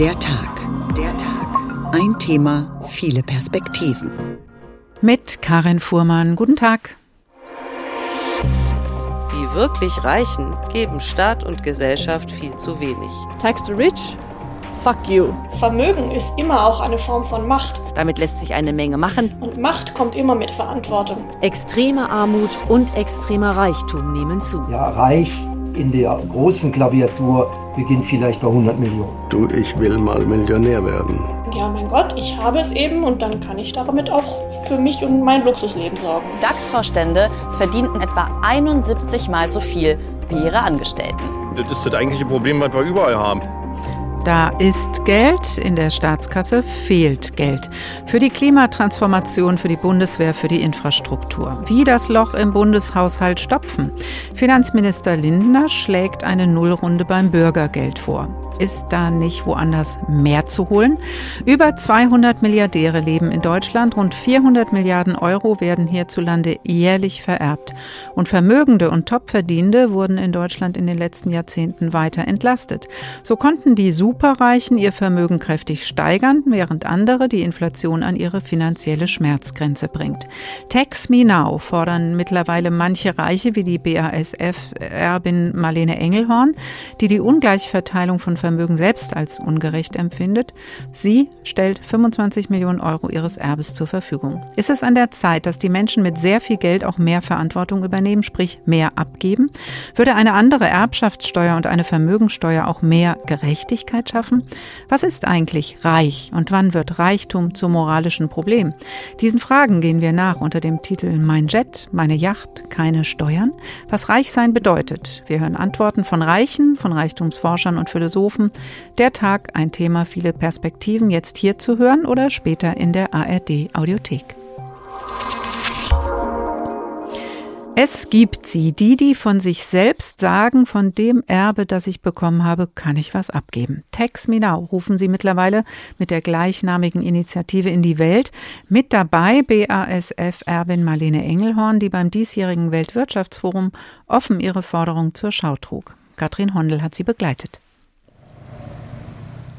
Der Tag. Der Tag. Ein Thema, viele Perspektiven. Mit Karin Fuhrmann. Guten Tag. Die wirklich Reichen geben Staat und Gesellschaft viel zu wenig. Tax the rich, fuck you. Vermögen ist immer auch eine Form von Macht. Damit lässt sich eine Menge machen. Und Macht kommt immer mit Verantwortung. Extreme Armut und extremer Reichtum nehmen zu. Ja, reich in der großen Klaviatur beginnt vielleicht bei 100 Millionen. Du, ich will mal Millionär werden. Ja, mein Gott, ich habe es eben und dann kann ich damit auch für mich und mein Luxusleben sorgen. DAX-Vorstände verdienten etwa 71 Mal so viel wie ihre Angestellten. Das ist das eigentliche Problem, was wir überall haben. Da ist Geld, in der Staatskasse fehlt Geld. Für die Klimatransformation, für die Bundeswehr, für die Infrastruktur. Wie das Loch im Bundeshaushalt stopfen? Finanzminister Lindner schlägt eine Nullrunde beim Bürgergeld vor. Ist da nicht woanders mehr zu holen? Über 200 Milliardäre leben in Deutschland. Rund 400 Milliarden Euro werden hierzulande jährlich vererbt. Und Vermögende und Topverdienende wurden in Deutschland in den letzten Jahrzehnten weiter entlastet. So konnten die Superreichen ihr Vermögen kräftig steigern, während andere die Inflation an ihre finanzielle Schmerzgrenze bringt. Tax Me Now fordern mittlerweile manche Reiche wie die BASF-Erbin Marlene Engelhorn, die die Ungleichverteilung von Vermögen selbst als ungerecht empfindet. Sie stellt 25 Millionen Euro ihres Erbes zur Verfügung. Ist es an der Zeit, dass die Menschen mit sehr viel Geld auch mehr Verantwortung übernehmen, sprich mehr abgeben? Würde eine andere Erbschaftssteuer und eine Vermögensteuer auch mehr Gerechtigkeit schaffen? Was ist eigentlich reich und wann wird Reichtum zum moralischen Problem? Diesen Fragen gehen wir nach unter dem Titel Mein Jet, meine Yacht, keine Steuern. Was reich sein bedeutet. Wir hören Antworten von Reichen, von Reichtumsforschern und Philosophen Katastrophen. Der Tag, ein Thema, viele Perspektiven, jetzt hier zu hören oder später in der ARD Audiothek. Es gibt sie, die, die von sich selbst sagen, von dem Erbe, das ich bekommen habe, kann ich was abgeben. Tax Me Now rufen sie mittlerweile mit der gleichnamigen Initiative in die Welt. Mit dabei BASF-Erbin Marlene Engelhorn, die beim diesjährigen Weltwirtschaftsforum offen ihre Forderung zur Schau trug. Katrin Hondel hat sie begleitet.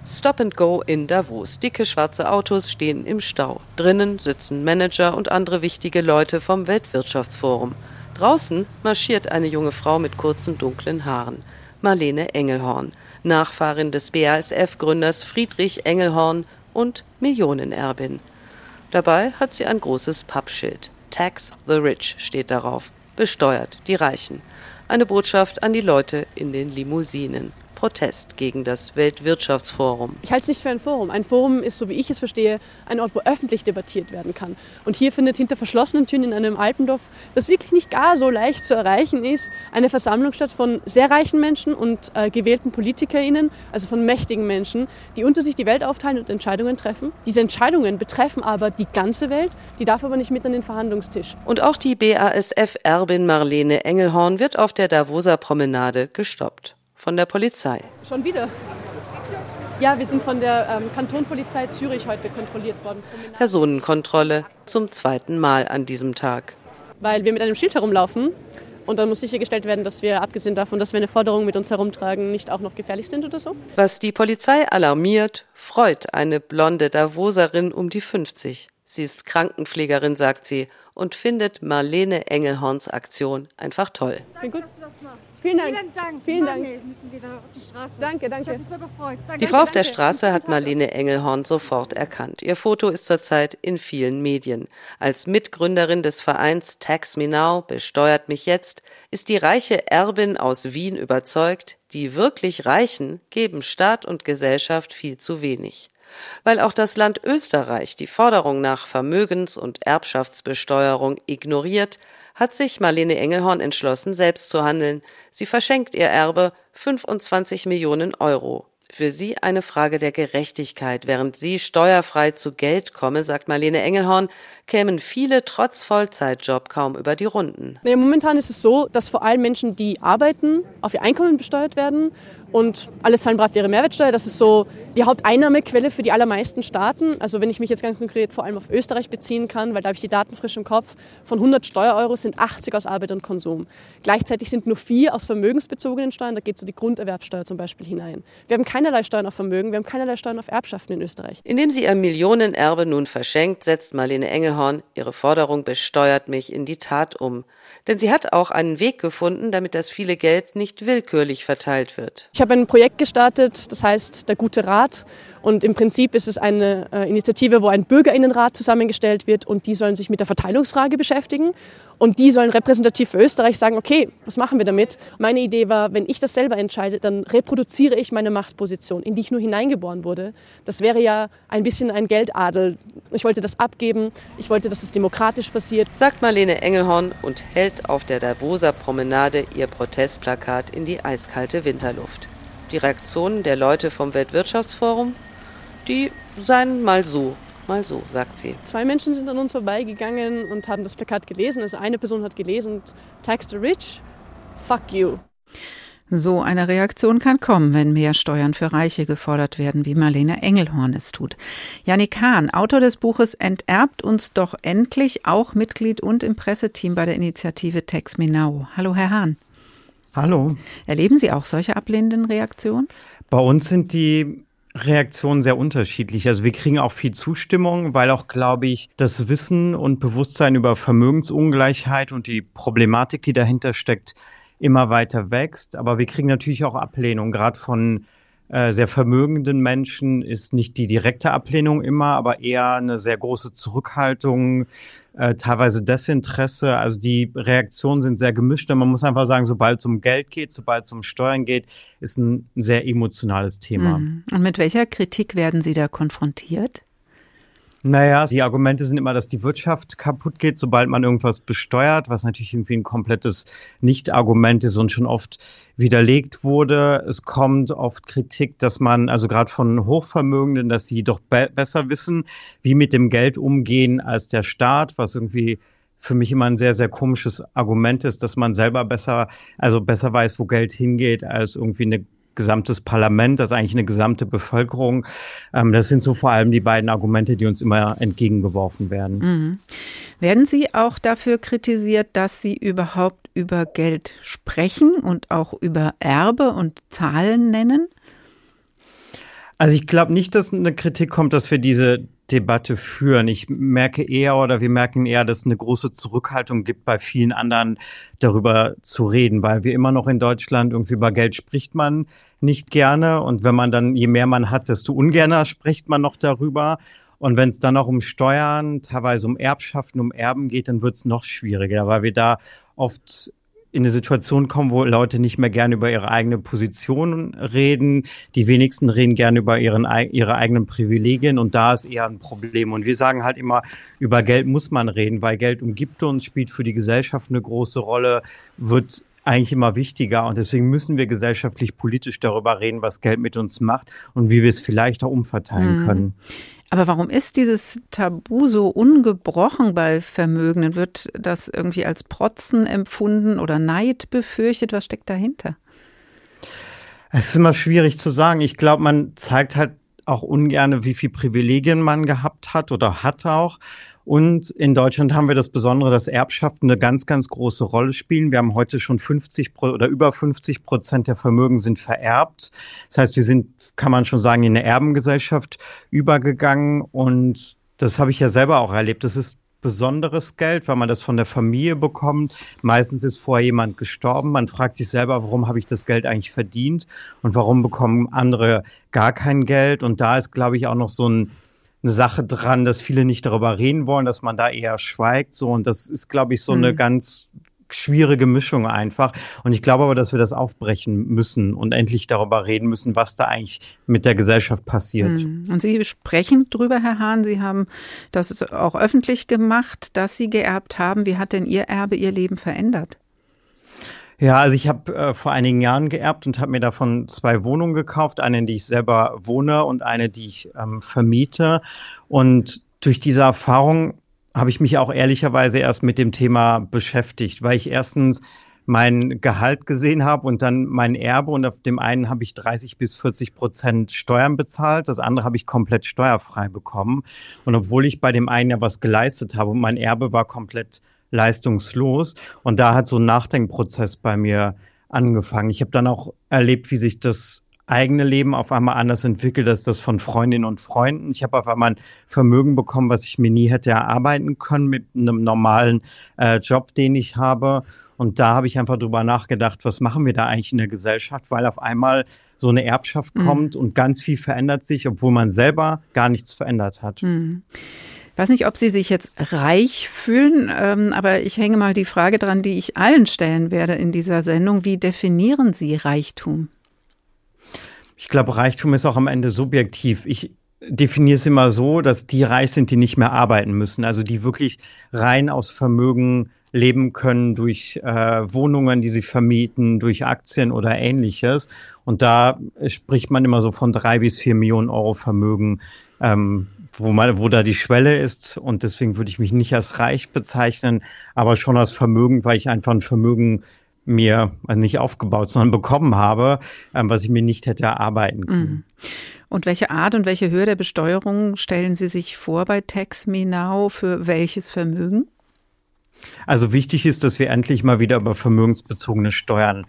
Stop and Go in Davos. Dicke schwarze Autos stehen im Stau. Drinnen sitzen Manager und andere wichtige Leute vom Weltwirtschaftsforum. Draußen marschiert eine junge Frau mit kurzen dunklen Haaren. Marlene Engelhorn, Nachfahrin des BASF-Gründers Friedrich Engelhorn und Millionenerbin. Dabei hat sie ein großes Pappschild. Tax the Rich steht darauf. Besteuert die Reichen. Eine Botschaft an die Leute in den Limousinen. Protest gegen das Weltwirtschaftsforum. Ich halte es nicht für ein Forum. Ein Forum ist, so wie ich es verstehe, ein Ort, wo öffentlich debattiert werden kann. Und hier findet hinter verschlossenen Türen in einem Alpendorf, das wirklich nicht gar so leicht zu erreichen ist, eine Versammlung statt von sehr reichen Menschen und äh, gewählten PolitikerInnen, also von mächtigen Menschen, die unter sich die Welt aufteilen und Entscheidungen treffen. Diese Entscheidungen betreffen aber die ganze Welt, die darf aber nicht mit an den Verhandlungstisch. Und auch die BASF-Erbin Marlene Engelhorn wird auf der Davoser Promenade gestoppt von der Polizei. Schon wieder? Ja, wir sind von der ähm, Kantonpolizei Zürich heute kontrolliert worden. Personenkontrolle zum zweiten Mal an diesem Tag. Weil wir mit einem Schild herumlaufen und dann muss sichergestellt werden, dass wir, abgesehen davon, dass wir eine Forderung mit uns herumtragen, nicht auch noch gefährlich sind oder so. Was die Polizei alarmiert, freut eine blonde Davoserin um die 50. Sie ist Krankenpflegerin, sagt sie, und findet Marlene Engelhorns Aktion einfach toll. Gut, dass du das machst. Vielen Dank. Vielen Dank. Vielen Dank. Wir müssen wieder auf die Straße. Danke, danke. Ich habe mich so gefreut. Danke, die Frau auf der Straße hat Marlene Engelhorn sofort erkannt. Ihr Foto ist zurzeit in vielen Medien. Als Mitgründerin des Vereins Tax Me Now, besteuert mich jetzt, ist die reiche Erbin aus Wien überzeugt, die wirklich Reichen geben Staat und Gesellschaft viel zu wenig weil auch das Land Österreich die Forderung nach Vermögens- und Erbschaftsbesteuerung ignoriert, hat sich Marlene Engelhorn entschlossen, selbst zu handeln. Sie verschenkt ihr Erbe 25 Millionen Euro. Für sie eine Frage der Gerechtigkeit. Während sie steuerfrei zu Geld komme, sagt Marlene Engelhorn, kämen viele trotz Vollzeitjob kaum über die Runden. Naja, momentan ist es so, dass vor allem Menschen, die arbeiten, auf ihr Einkommen besteuert werden und alle zahlen brav ihre Mehrwertsteuer. Das ist so die Haupteinnahmequelle für die allermeisten Staaten. Also wenn ich mich jetzt ganz konkret vor allem auf Österreich beziehen kann, weil da habe ich die Daten frisch im Kopf, von 100 Steuereuro sind 80 aus Arbeit und Konsum. Gleichzeitig sind nur vier aus vermögensbezogenen Steuern, da geht so die Grunderwerbsteuer zum Beispiel hinein. Wir haben keinerlei Steuern auf Vermögen, wir haben keinerlei Steuern auf Erbschaften in Österreich. Indem sie ihr Millionenerbe nun verschenkt, setzt Marlene Engelhorn ihre Forderung besteuert mich in die Tat um. Denn sie hat auch einen Weg gefunden, damit das viele Geld nicht willkürlich verteilt wird. Ich habe ein Projekt gestartet, das heißt Der gute Rat. Und im Prinzip ist es eine äh, Initiative, wo ein Bürgerinnenrat zusammengestellt wird und die sollen sich mit der Verteilungsfrage beschäftigen. Und die sollen repräsentativ für Österreich sagen, okay, was machen wir damit? Meine Idee war, wenn ich das selber entscheide, dann reproduziere ich meine Machtposition, in die ich nur hineingeboren wurde. Das wäre ja ein bisschen ein Geldadel. Ich wollte das abgeben, ich wollte, dass es demokratisch passiert. Sagt Marlene Engelhorn und hält auf der Davoser Promenade ihr Protestplakat in die eiskalte Winterluft. Die Reaktionen der Leute vom Weltwirtschaftsforum? Die seien mal so mal so, sagt sie. Zwei Menschen sind an uns vorbeigegangen und haben das Plakat gelesen. Also eine Person hat gelesen, Tax the Rich, fuck you. So eine Reaktion kann kommen, wenn mehr Steuern für Reiche gefordert werden, wie Marlene Engelhorn es tut. Janik Hahn, Autor des Buches Enterbt uns doch endlich, auch Mitglied und im Presseteam bei der Initiative Tax Me Now. Hallo, Herr Hahn. Hallo. Erleben Sie auch solche ablehnenden Reaktionen? Bei uns sind die Reaktionen sehr unterschiedlich. Also wir kriegen auch viel Zustimmung, weil auch, glaube ich, das Wissen und Bewusstsein über Vermögensungleichheit und die Problematik, die dahinter steckt, immer weiter wächst. Aber wir kriegen natürlich auch Ablehnung, gerade von sehr vermögenden Menschen ist nicht die direkte Ablehnung immer, aber eher eine sehr große Zurückhaltung, äh, teilweise Desinteresse. Also die Reaktionen sind sehr gemischt. Und man muss einfach sagen, sobald es um Geld geht, sobald es um Steuern geht, ist ein sehr emotionales Thema. Mhm. Und mit welcher Kritik werden Sie da konfrontiert? Naja, die Argumente sind immer, dass die Wirtschaft kaputt geht, sobald man irgendwas besteuert, was natürlich irgendwie ein komplettes Nicht-Argument ist und schon oft widerlegt wurde. Es kommt oft Kritik, dass man, also gerade von Hochvermögenden, dass sie doch be besser wissen, wie mit dem Geld umgehen als der Staat, was irgendwie für mich immer ein sehr, sehr komisches Argument ist, dass man selber besser, also besser weiß, wo Geld hingeht, als irgendwie eine gesamtes Parlament, das ist eigentlich eine gesamte Bevölkerung. Ähm, das sind so vor allem die beiden Argumente, die uns immer entgegengeworfen werden. Mhm. Werden Sie auch dafür kritisiert, dass Sie überhaupt über Geld sprechen und auch über Erbe und Zahlen nennen? Also ich glaube nicht, dass eine Kritik kommt, dass wir diese Debatte führen. Ich merke eher oder wir merken eher, dass es eine große Zurückhaltung gibt bei vielen anderen darüber zu reden, weil wir immer noch in Deutschland irgendwie über Geld spricht man nicht gerne und wenn man dann, je mehr man hat, desto ungerner spricht man noch darüber. Und wenn es dann noch um Steuern, teilweise um Erbschaften, um Erben geht, dann wird es noch schwieriger, weil wir da oft in eine Situation kommen, wo Leute nicht mehr gerne über ihre eigene Position reden. Die wenigsten reden gerne über ihren, ihre eigenen Privilegien und da ist eher ein Problem. Und wir sagen halt immer, über Geld muss man reden, weil Geld umgibt uns, spielt für die Gesellschaft eine große Rolle, wird eigentlich immer wichtiger und deswegen müssen wir gesellschaftlich politisch darüber reden, was Geld mit uns macht und wie wir es vielleicht auch umverteilen mhm. können. Aber warum ist dieses Tabu so ungebrochen bei Vermögenden? Wird das irgendwie als Protzen empfunden oder Neid befürchtet? Was steckt dahinter? Es ist immer schwierig zu sagen. Ich glaube, man zeigt halt auch ungern, wie viel Privilegien man gehabt hat oder hat auch. Und in Deutschland haben wir das Besondere, dass Erbschaften eine ganz, ganz große Rolle spielen. Wir haben heute schon 50 oder über 50 Prozent der Vermögen sind vererbt. Das heißt, wir sind, kann man schon sagen, in eine Erbengesellschaft übergegangen. Und das habe ich ja selber auch erlebt. Das ist besonderes Geld, weil man das von der Familie bekommt. Meistens ist vorher jemand gestorben. Man fragt sich selber, warum habe ich das Geld eigentlich verdient und warum bekommen andere gar kein Geld. Und da ist, glaube ich, auch noch so ein eine Sache dran, dass viele nicht darüber reden wollen, dass man da eher schweigt. So und das ist, glaube ich, so mhm. eine ganz schwierige Mischung einfach. Und ich glaube aber, dass wir das aufbrechen müssen und endlich darüber reden müssen, was da eigentlich mit der Gesellschaft passiert. Mhm. Und Sie sprechen drüber, Herr Hahn. Sie haben das auch öffentlich gemacht, dass Sie geerbt haben. Wie hat denn Ihr Erbe Ihr Leben verändert? Ja, also ich habe äh, vor einigen Jahren geerbt und habe mir davon zwei Wohnungen gekauft, eine, in die ich selber wohne und eine, die ich ähm, vermiete. Und durch diese Erfahrung habe ich mich auch ehrlicherweise erst mit dem Thema beschäftigt, weil ich erstens mein Gehalt gesehen habe und dann mein Erbe und auf dem einen habe ich 30 bis 40 Prozent Steuern bezahlt, das andere habe ich komplett steuerfrei bekommen. Und obwohl ich bei dem einen ja was geleistet habe und mein Erbe war komplett leistungslos und da hat so ein Nachdenkprozess bei mir angefangen. Ich habe dann auch erlebt, wie sich das eigene Leben auf einmal anders entwickelt als das von Freundinnen und Freunden. Ich habe auf einmal ein Vermögen bekommen, was ich mir nie hätte erarbeiten können mit einem normalen äh, Job, den ich habe. Und da habe ich einfach drüber nachgedacht, was machen wir da eigentlich in der Gesellschaft, weil auf einmal so eine Erbschaft mhm. kommt und ganz viel verändert sich, obwohl man selber gar nichts verändert hat. Mhm. Ich weiß nicht, ob Sie sich jetzt reich fühlen, ähm, aber ich hänge mal die Frage dran, die ich allen stellen werde in dieser Sendung. Wie definieren Sie Reichtum? Ich glaube, Reichtum ist auch am Ende subjektiv. Ich definiere es immer so, dass die reich sind, die nicht mehr arbeiten müssen, also die wirklich rein aus Vermögen leben können durch äh, Wohnungen, die sie vermieten, durch Aktien oder ähnliches. Und da spricht man immer so von drei bis vier Millionen Euro Vermögen, ähm, wo, man, wo da die Schwelle ist. Und deswegen würde ich mich nicht als reich bezeichnen, aber schon als Vermögen, weil ich einfach ein Vermögen mir also nicht aufgebaut, sondern bekommen habe, ähm, was ich mir nicht hätte erarbeiten können. Mhm. Und welche Art und welche Höhe der Besteuerung stellen Sie sich vor bei Tax Me Now für welches Vermögen? Also wichtig ist, dass wir endlich mal wieder über vermögensbezogene Steuern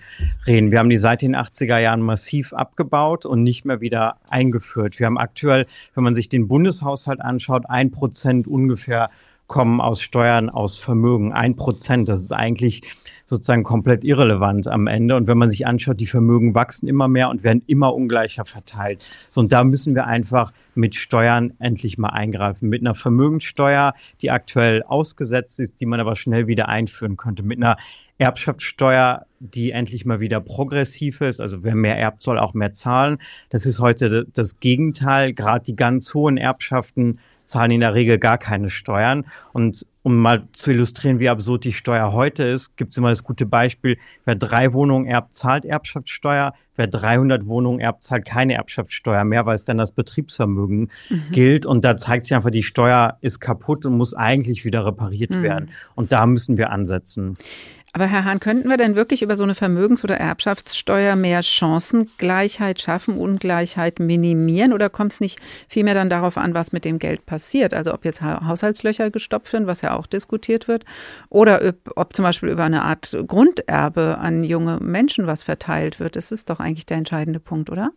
reden. Wir haben die seit den 80er Jahren massiv abgebaut und nicht mehr wieder eingeführt. Wir haben aktuell, wenn man sich den Bundeshaushalt anschaut, ein Prozent ungefähr kommen aus Steuern, aus Vermögen. Ein Prozent, das ist eigentlich sozusagen komplett irrelevant am Ende. Und wenn man sich anschaut, die Vermögen wachsen immer mehr und werden immer ungleicher verteilt. So, und da müssen wir einfach mit Steuern endlich mal eingreifen. Mit einer Vermögenssteuer, die aktuell ausgesetzt ist, die man aber schnell wieder einführen könnte. Mit einer Erbschaftssteuer, die endlich mal wieder progressiv ist. Also wer mehr erbt, soll auch mehr zahlen. Das ist heute das Gegenteil. Gerade die ganz hohen Erbschaften zahlen in der Regel gar keine Steuern. Und um mal zu illustrieren, wie absurd die Steuer heute ist, gibt es immer das gute Beispiel, wer drei Wohnungen erbt, zahlt Erbschaftssteuer, wer 300 Wohnungen erbt, zahlt keine Erbschaftssteuer mehr, weil es dann das Betriebsvermögen mhm. gilt. Und da zeigt sich einfach, die Steuer ist kaputt und muss eigentlich wieder repariert mhm. werden. Und da müssen wir ansetzen. Aber Herr Hahn, könnten wir denn wirklich über so eine Vermögens- oder Erbschaftssteuer mehr Chancengleichheit schaffen, Ungleichheit minimieren? Oder kommt es nicht vielmehr dann darauf an, was mit dem Geld passiert? Also ob jetzt Haushaltslöcher gestopft werden, was ja auch diskutiert wird, oder ob, ob zum Beispiel über eine Art Grunderbe an junge Menschen was verteilt wird. Das ist doch eigentlich der entscheidende Punkt, oder?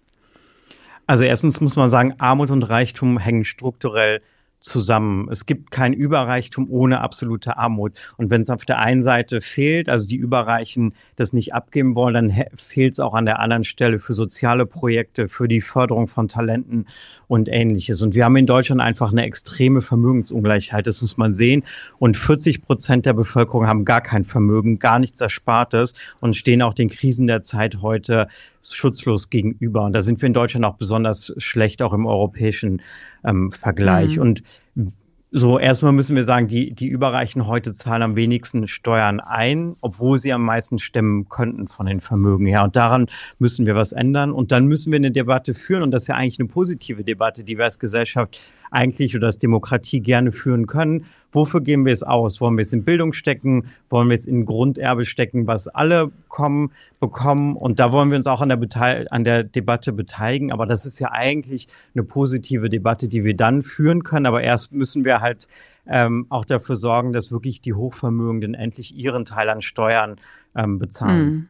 Also erstens muss man sagen, Armut und Reichtum hängen strukturell zusammen. Es gibt kein Überreichtum ohne absolute Armut. Und wenn es auf der einen Seite fehlt, also die Überreichen das nicht abgeben wollen, dann fehlt es auch an der anderen Stelle für soziale Projekte, für die Förderung von Talenten und ähnliches. Und wir haben in Deutschland einfach eine extreme Vermögensungleichheit, das muss man sehen. Und 40 Prozent der Bevölkerung haben gar kein Vermögen, gar nichts Erspartes und stehen auch den Krisen der Zeit heute schutzlos gegenüber. Und da sind wir in Deutschland auch besonders schlecht, auch im europäischen ähm, Vergleich. Mhm. Und so, erstmal müssen wir sagen, die, die Überreichen heute zahlen am wenigsten Steuern ein, obwohl sie am meisten stemmen könnten von den Vermögen her. Und daran müssen wir was ändern. Und dann müssen wir eine Debatte führen. Und das ist ja eigentlich eine positive Debatte, die wir als Gesellschaft eigentlich oder als Demokratie gerne führen können. Wofür geben wir es aus? Wollen wir es in Bildung stecken? Wollen wir es in Grunderbe stecken, was alle kommen, bekommen? Und da wollen wir uns auch an der, an der Debatte beteiligen. Aber das ist ja eigentlich eine positive Debatte, die wir dann führen können. Aber erst müssen wir halt ähm, auch dafür sorgen, dass wirklich die Hochvermögenden endlich ihren Teil an Steuern ähm, bezahlen. Mhm.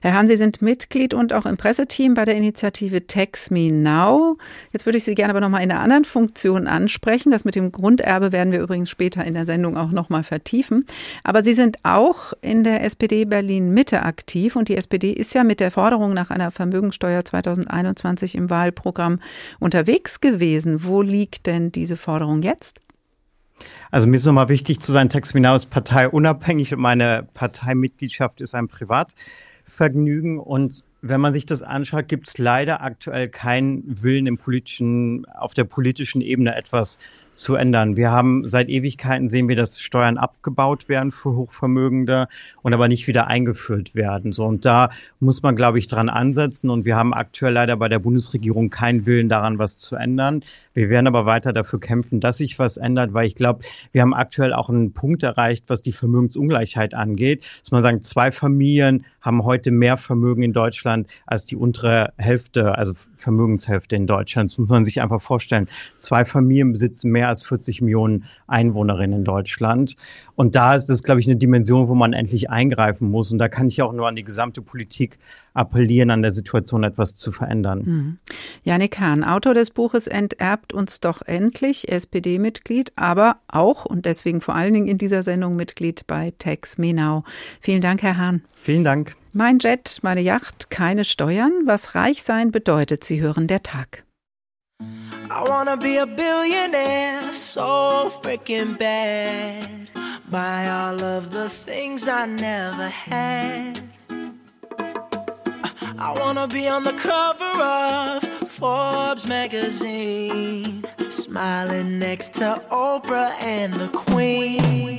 Herr Hahn, Sie sind Mitglied und auch im Presseteam bei der Initiative Tax Me Now. Jetzt würde ich Sie gerne aber nochmal in einer anderen Funktion ansprechen. Das mit dem Grunderbe werden wir übrigens später in der Sendung auch nochmal vertiefen. Aber Sie sind auch in der SPD Berlin Mitte aktiv und die SPD ist ja mit der Forderung nach einer Vermögensteuer 2021 im Wahlprogramm unterwegs gewesen. Wo liegt denn diese Forderung jetzt? Also mir ist nochmal wichtig zu sein, Tax Me Now ist parteiunabhängig und meine Parteimitgliedschaft ist ein Privat. Vergnügen. Und wenn man sich das anschaut, gibt es leider aktuell keinen Willen im politischen, auf der politischen Ebene etwas zu ändern. Wir haben seit Ewigkeiten sehen wir, dass Steuern abgebaut werden für Hochvermögende und aber nicht wieder eingeführt werden. So und da muss man, glaube ich, dran ansetzen. Und wir haben aktuell leider bei der Bundesregierung keinen Willen daran, was zu ändern. Wir werden aber weiter dafür kämpfen, dass sich was ändert, weil ich glaube, wir haben aktuell auch einen Punkt erreicht, was die Vermögensungleichheit angeht. Dass man sagen, zwei Familien haben heute mehr Vermögen in Deutschland als die untere Hälfte, also Vermögenshälfte in Deutschland. Das muss man sich einfach vorstellen. Zwei Familien besitzen mehr als 40 Millionen Einwohnerinnen in Deutschland. Und da ist das, glaube ich, eine Dimension, wo man endlich eingreifen muss. Und da kann ich auch nur an die gesamte Politik appellieren, an der Situation etwas zu verändern. Mhm. Janik Hahn, Autor des Buches Enterbt uns doch endlich, SPD-Mitglied, aber auch und deswegen vor allen Dingen in dieser Sendung Mitglied bei Tex Menau. Vielen Dank, Herr Hahn. Vielen Dank. Mein Jet, meine Yacht, keine Steuern. Was reich sein bedeutet, Sie hören der Tag. I wanna be a billionaire, so freaking bad. Buy all of the things I never had. I wanna be on the cover of Forbes magazine, smiling next to Oprah and the Queen.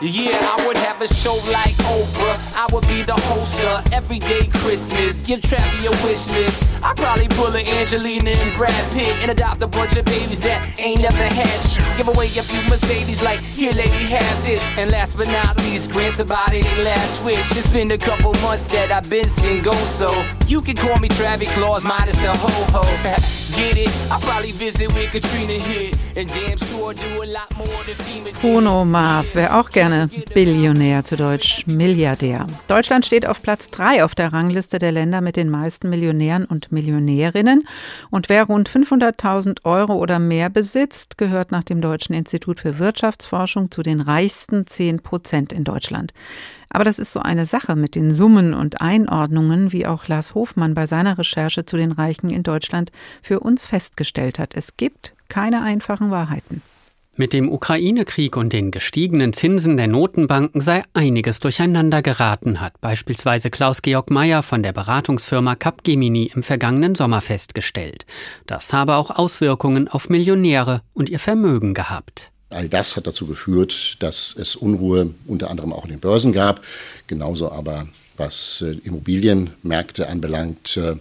Yeah, I would have a show like Oprah. I would be the host of Everyday Christmas. Give Travi a wish list. I'd probably pull an Angelina and Brad Pitt and adopt a bunch of babies that ain't never had shit. Give away a few Mercedes, like, here, lady, have this. And last but not least, grant somebody their last wish. It's been a couple months that I've been single, so you can call me Travis Claus, minus the ho ho. Get it? I'll probably visit with Katrina hit. And damn sure do a lot more than FEMA. Bruno Mars wäre auch gerne gerne Billionär, zu Deutsch Milliardär. Deutschland steht auf Platz 3 auf der Rangliste der Länder mit den meisten Millionären und Millionärinnen. Und wer rund 500.000 Euro oder mehr besitzt, gehört nach dem Deutschen Institut für Wirtschaftsforschung zu den reichsten 10 Prozent in Deutschland. Aber das ist so eine Sache mit den Summen und Einordnungen, wie auch Lars Hofmann bei seiner Recherche zu den Reichen in Deutschland für uns festgestellt hat. Es gibt keine einfachen Wahrheiten. Mit dem Ukraine-Krieg und den gestiegenen Zinsen der Notenbanken sei einiges durcheinander geraten, hat beispielsweise Klaus-Georg Mayer von der Beratungsfirma Capgemini im vergangenen Sommer festgestellt. Das habe auch Auswirkungen auf Millionäre und ihr Vermögen gehabt. All das hat dazu geführt, dass es Unruhe unter anderem auch in den Börsen gab, genauso aber was äh, Immobilienmärkte anbelangt. Äh,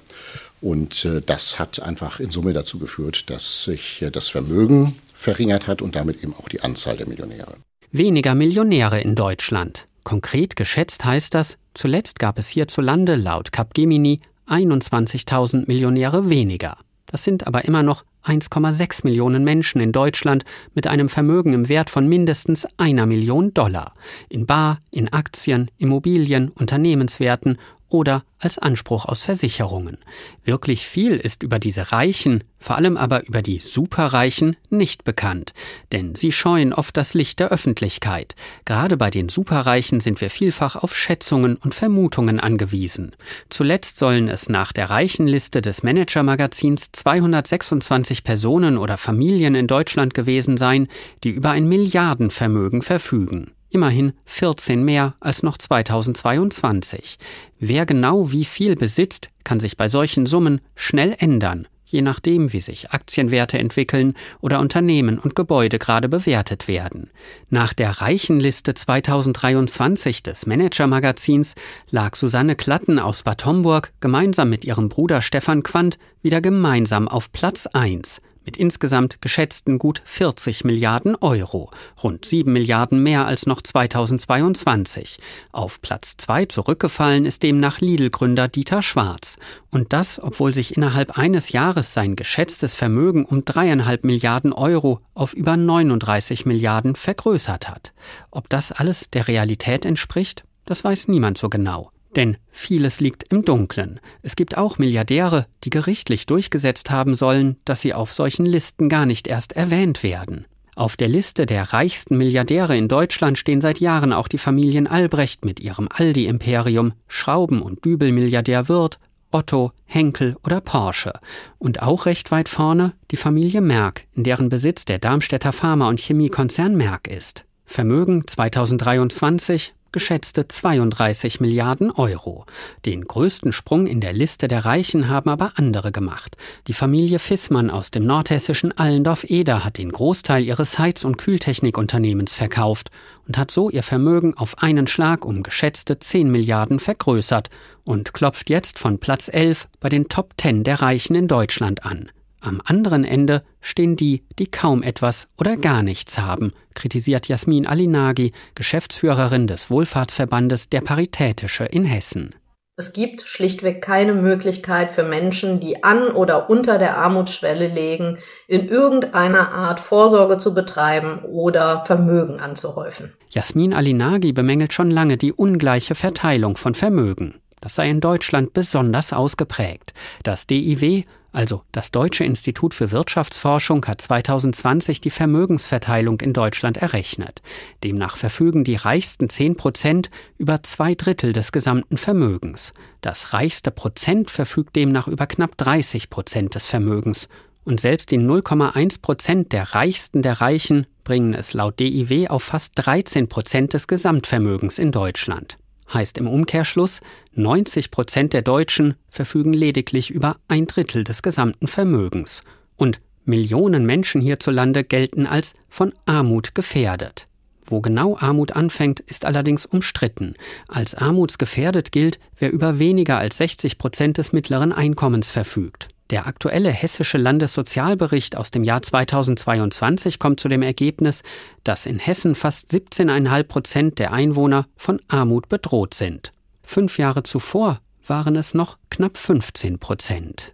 und äh, das hat einfach in Summe dazu geführt, dass sich das Vermögen verringert hat und damit eben auch die Anzahl der Millionäre. Weniger Millionäre in Deutschland. Konkret geschätzt heißt das, zuletzt gab es hierzulande laut Capgemini 21.000 Millionäre weniger. Das sind aber immer noch 1,6 Millionen Menschen in Deutschland mit einem Vermögen im Wert von mindestens einer Million Dollar. In Bar, in Aktien, Immobilien, Unternehmenswerten oder als Anspruch aus Versicherungen. Wirklich viel ist über diese Reichen, vor allem aber über die Superreichen, nicht bekannt, denn sie scheuen oft das Licht der Öffentlichkeit. Gerade bei den Superreichen sind wir vielfach auf Schätzungen und Vermutungen angewiesen. Zuletzt sollen es nach der Reichenliste des Manager-Magazins 226 Personen oder Familien in Deutschland gewesen sein, die über ein Milliardenvermögen verfügen. Immerhin 14 mehr als noch 2022. Wer genau wie viel besitzt, kann sich bei solchen Summen schnell ändern, je nachdem, wie sich Aktienwerte entwickeln oder Unternehmen und Gebäude gerade bewertet werden. Nach der Reichenliste 2023 des Manager-Magazins lag Susanne Klatten aus Bad Homburg gemeinsam mit ihrem Bruder Stefan Quandt wieder gemeinsam auf Platz 1 mit insgesamt geschätzten gut 40 Milliarden Euro, rund 7 Milliarden mehr als noch 2022. Auf Platz 2 zurückgefallen ist demnach Lidl-Gründer Dieter Schwarz. Und das, obwohl sich innerhalb eines Jahres sein geschätztes Vermögen um dreieinhalb Milliarden Euro auf über 39 Milliarden vergrößert hat. Ob das alles der Realität entspricht, das weiß niemand so genau. Denn vieles liegt im Dunklen. Es gibt auch Milliardäre, die gerichtlich durchgesetzt haben sollen, dass sie auf solchen Listen gar nicht erst erwähnt werden. Auf der Liste der reichsten Milliardäre in Deutschland stehen seit Jahren auch die Familien Albrecht mit ihrem Aldi-Imperium, Schrauben- und Dübel-Milliardär Wirth, Otto, Henkel oder Porsche. Und auch recht weit vorne die Familie Merck, in deren Besitz der Darmstädter Pharma- und Chemiekonzern Merck ist. Vermögen 2023 geschätzte 32 Milliarden Euro. Den größten Sprung in der Liste der Reichen haben aber andere gemacht. Die Familie Fissmann aus dem nordhessischen Allendorf-Eder hat den Großteil ihres Heiz- und Kühltechnikunternehmens verkauft und hat so ihr Vermögen auf einen Schlag um geschätzte 10 Milliarden vergrößert und klopft jetzt von Platz 11 bei den Top 10 der Reichen in Deutschland an. Am anderen Ende stehen die, die kaum etwas oder gar nichts haben, kritisiert Jasmin Alinagi, Geschäftsführerin des Wohlfahrtsverbandes Der Paritätische in Hessen. Es gibt schlichtweg keine Möglichkeit für Menschen, die an oder unter der Armutsschwelle legen, in irgendeiner Art Vorsorge zu betreiben oder Vermögen anzuhäufen. Jasmin Alinagi bemängelt schon lange die ungleiche Verteilung von Vermögen. Das sei in Deutschland besonders ausgeprägt. Das DIW also das Deutsche Institut für Wirtschaftsforschung hat 2020 die Vermögensverteilung in Deutschland errechnet. Demnach verfügen die reichsten 10 Prozent über zwei Drittel des gesamten Vermögens. Das reichste Prozent verfügt demnach über knapp 30 Prozent des Vermögens. Und selbst die 0,1 Prozent der Reichsten der Reichen bringen es laut DIW auf fast 13 Prozent des Gesamtvermögens in Deutschland. Heißt im Umkehrschluss, 90 Prozent der Deutschen verfügen lediglich über ein Drittel des gesamten Vermögens. Und Millionen Menschen hierzulande gelten als von Armut gefährdet. Wo genau Armut anfängt, ist allerdings umstritten. Als armutsgefährdet gilt, wer über weniger als 60 Prozent des mittleren Einkommens verfügt. Der aktuelle hessische Landessozialbericht aus dem Jahr 2022 kommt zu dem Ergebnis, dass in Hessen fast 17,5 Prozent der Einwohner von Armut bedroht sind. Fünf Jahre zuvor waren es noch knapp 15 Prozent.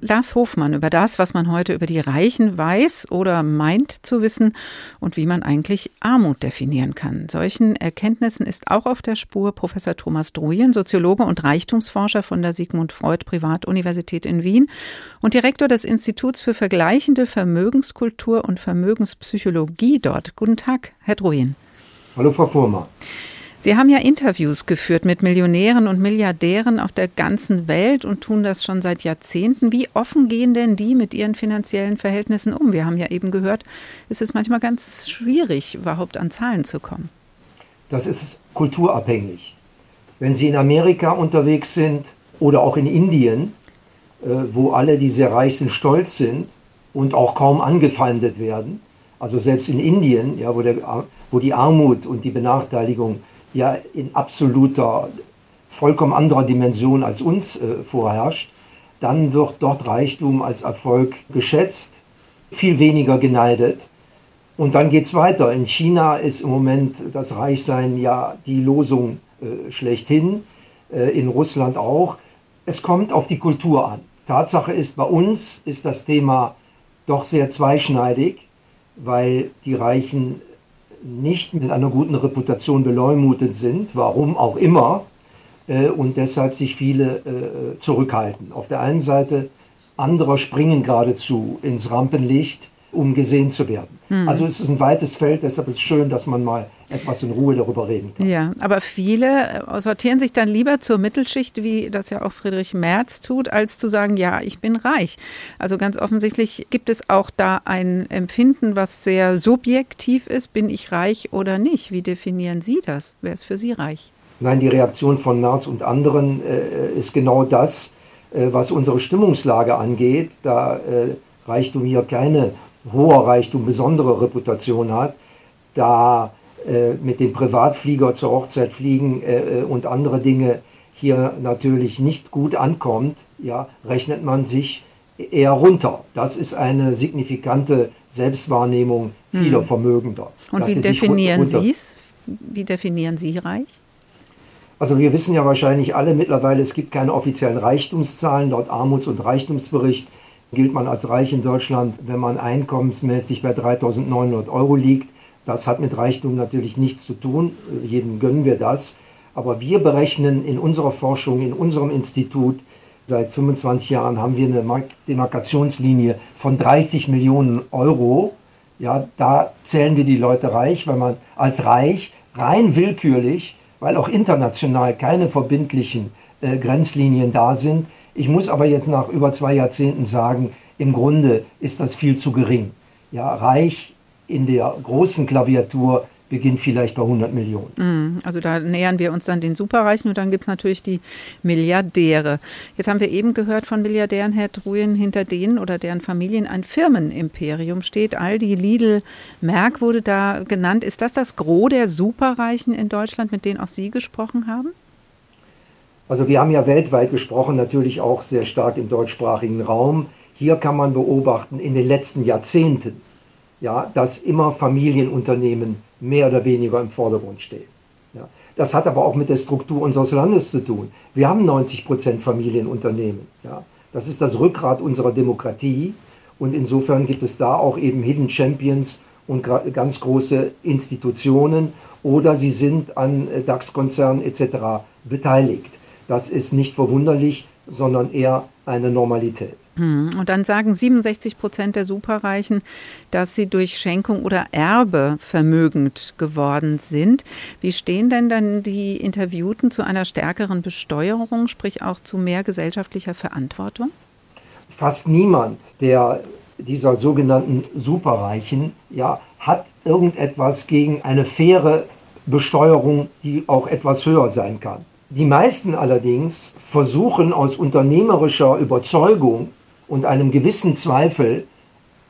Lars Hofmann über das, was man heute über die Reichen weiß oder meint zu wissen und wie man eigentlich Armut definieren kann. Solchen Erkenntnissen ist auch auf der Spur Professor Thomas Druyen, Soziologe und Reichtumsforscher von der Sigmund Freud Privatuniversität in Wien und Direktor des Instituts für vergleichende Vermögenskultur und Vermögenspsychologie dort. Guten Tag, Herr Druyen. Hallo, Frau Fuhrmann. Sie haben ja Interviews geführt mit Millionären und Milliardären auf der ganzen Welt und tun das schon seit Jahrzehnten. Wie offen gehen denn die mit ihren finanziellen Verhältnissen um? Wir haben ja eben gehört, es ist manchmal ganz schwierig, überhaupt an Zahlen zu kommen. Das ist kulturabhängig. Wenn Sie in Amerika unterwegs sind oder auch in Indien, äh, wo alle, die sehr reich stolz sind und auch kaum angefeindet werden, also selbst in Indien, ja, wo, der, wo die Armut und die Benachteiligung ja in absoluter, vollkommen anderer Dimension als uns äh, vorherrscht, dann wird dort Reichtum als Erfolg geschätzt, viel weniger geneidet. Und dann geht es weiter. In China ist im Moment das Reichsein ja die Losung äh, schlechthin, äh, in Russland auch. Es kommt auf die Kultur an. Tatsache ist, bei uns ist das Thema doch sehr zweischneidig, weil die Reichen nicht mit einer guten Reputation beleumundet sind, warum auch immer, äh, und deshalb sich viele äh, zurückhalten. Auf der einen Seite, andere springen geradezu ins Rampenlicht, um gesehen zu werden. Hm. Also es ist ein weites Feld, deshalb ist es schön, dass man mal etwas in Ruhe darüber reden kann. Ja, aber viele äh, sortieren sich dann lieber zur Mittelschicht, wie das ja auch Friedrich Merz tut, als zu sagen, ja, ich bin reich. Also ganz offensichtlich gibt es auch da ein Empfinden, was sehr subjektiv ist, bin ich reich oder nicht? Wie definieren Sie das? Wer ist für Sie reich? Nein, die Reaktion von Merz und anderen äh, ist genau das, äh, was unsere Stimmungslage angeht. Da äh, Reichtum hier keine hoher Reichtum, besondere Reputation hat, da äh, mit dem Privatflieger zur Hochzeit fliegen äh, äh, und andere Dinge hier natürlich nicht gut ankommt, ja, rechnet man sich eher runter. Das ist eine signifikante Selbstwahrnehmung vieler hm. Vermögender. Und wie definieren Sie es? Wie definieren Sie reich? Also wir wissen ja wahrscheinlich alle mittlerweile, es gibt keine offiziellen Reichtumszahlen. Laut Armuts- und Reichtumsbericht gilt man als reich in Deutschland, wenn man einkommensmäßig bei 3.900 Euro liegt. Das hat mit Reichtum natürlich nichts zu tun. Jedem gönnen wir das. Aber wir berechnen in unserer Forschung, in unserem Institut, seit 25 Jahren haben wir eine Demarkationslinie von 30 Millionen Euro. Ja, da zählen wir die Leute reich, weil man als reich rein willkürlich, weil auch international keine verbindlichen äh, Grenzlinien da sind, ich muss aber jetzt nach über zwei Jahrzehnten sagen, im Grunde ist das viel zu gering. Ja, reich in der großen Klaviatur beginnt vielleicht bei 100 Millionen. Mhm. Also da nähern wir uns dann den Superreichen und dann gibt es natürlich die Milliardäre. Jetzt haben wir eben gehört von Milliardären, Herr Druyen, hinter denen oder deren Familien ein Firmenimperium steht. Aldi, Lidl, Merck wurde da genannt. Ist das das Gros der Superreichen in Deutschland, mit denen auch Sie gesprochen haben? Also wir haben ja weltweit gesprochen, natürlich auch sehr stark im deutschsprachigen Raum. Hier kann man beobachten, in den letzten Jahrzehnten, ja, dass immer Familienunternehmen mehr oder weniger im Vordergrund stehen. Ja. Das hat aber auch mit der Struktur unseres Landes zu tun. Wir haben 90 Prozent Familienunternehmen. Ja. Das ist das Rückgrat unserer Demokratie. Und insofern gibt es da auch eben Hidden Champions und ganz große Institutionen oder sie sind an DAX-Konzernen etc. beteiligt. Das ist nicht verwunderlich, sondern eher eine Normalität. Hm, und dann sagen 67 Prozent der Superreichen, dass sie durch Schenkung oder Erbe vermögend geworden sind. Wie stehen denn dann die Interviewten zu einer stärkeren Besteuerung, sprich auch zu mehr gesellschaftlicher Verantwortung? Fast niemand der dieser sogenannten Superreichen ja, hat irgendetwas gegen eine faire Besteuerung, die auch etwas höher sein kann. Die meisten allerdings versuchen aus unternehmerischer Überzeugung und einem gewissen Zweifel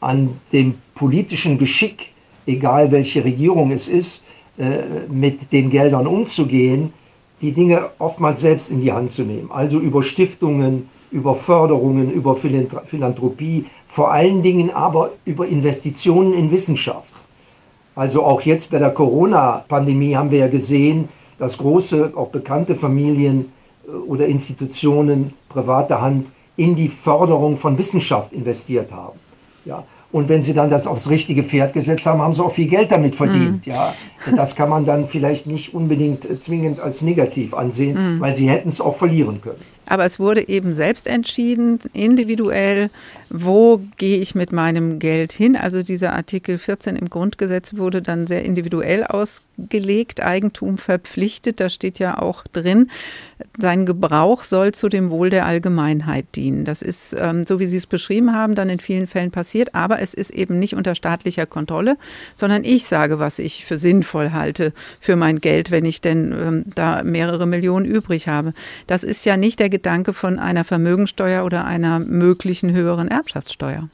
an dem politischen Geschick, egal welche Regierung es ist, äh, mit den Geldern umzugehen, die Dinge oftmals selbst in die Hand zu nehmen. Also über Stiftungen, über Förderungen, über Philanthropie, vor allen Dingen aber über Investitionen in Wissenschaft. Also auch jetzt bei der Corona-Pandemie haben wir ja gesehen, dass große, auch bekannte Familien äh, oder Institutionen privater Hand in die Förderung von Wissenschaft investiert haben. Ja. Und wenn sie dann das aufs richtige Pferd gesetzt haben, haben sie auch viel Geld damit verdient. Mm. Ja. Das kann man dann vielleicht nicht unbedingt äh, zwingend als negativ ansehen, mm. weil sie hätten es auch verlieren können. Aber es wurde eben selbst entschieden, individuell, wo gehe ich mit meinem Geld hin. Also dieser Artikel 14 im Grundgesetz wurde dann sehr individuell ausgelegt, Eigentum verpflichtet. Da steht ja auch drin, sein Gebrauch soll zu dem Wohl der Allgemeinheit dienen. Das ist, ähm, so wie Sie es beschrieben haben, dann in vielen Fällen passiert. Aber es ist eben nicht unter staatlicher Kontrolle, sondern ich sage, was ich für sinnvoll halte für mein Geld, wenn ich denn ähm, da mehrere Millionen übrig habe. Das ist ja nicht der Gedanke von einer Vermögensteuer oder einer möglichen höheren Erbschaftssteuer?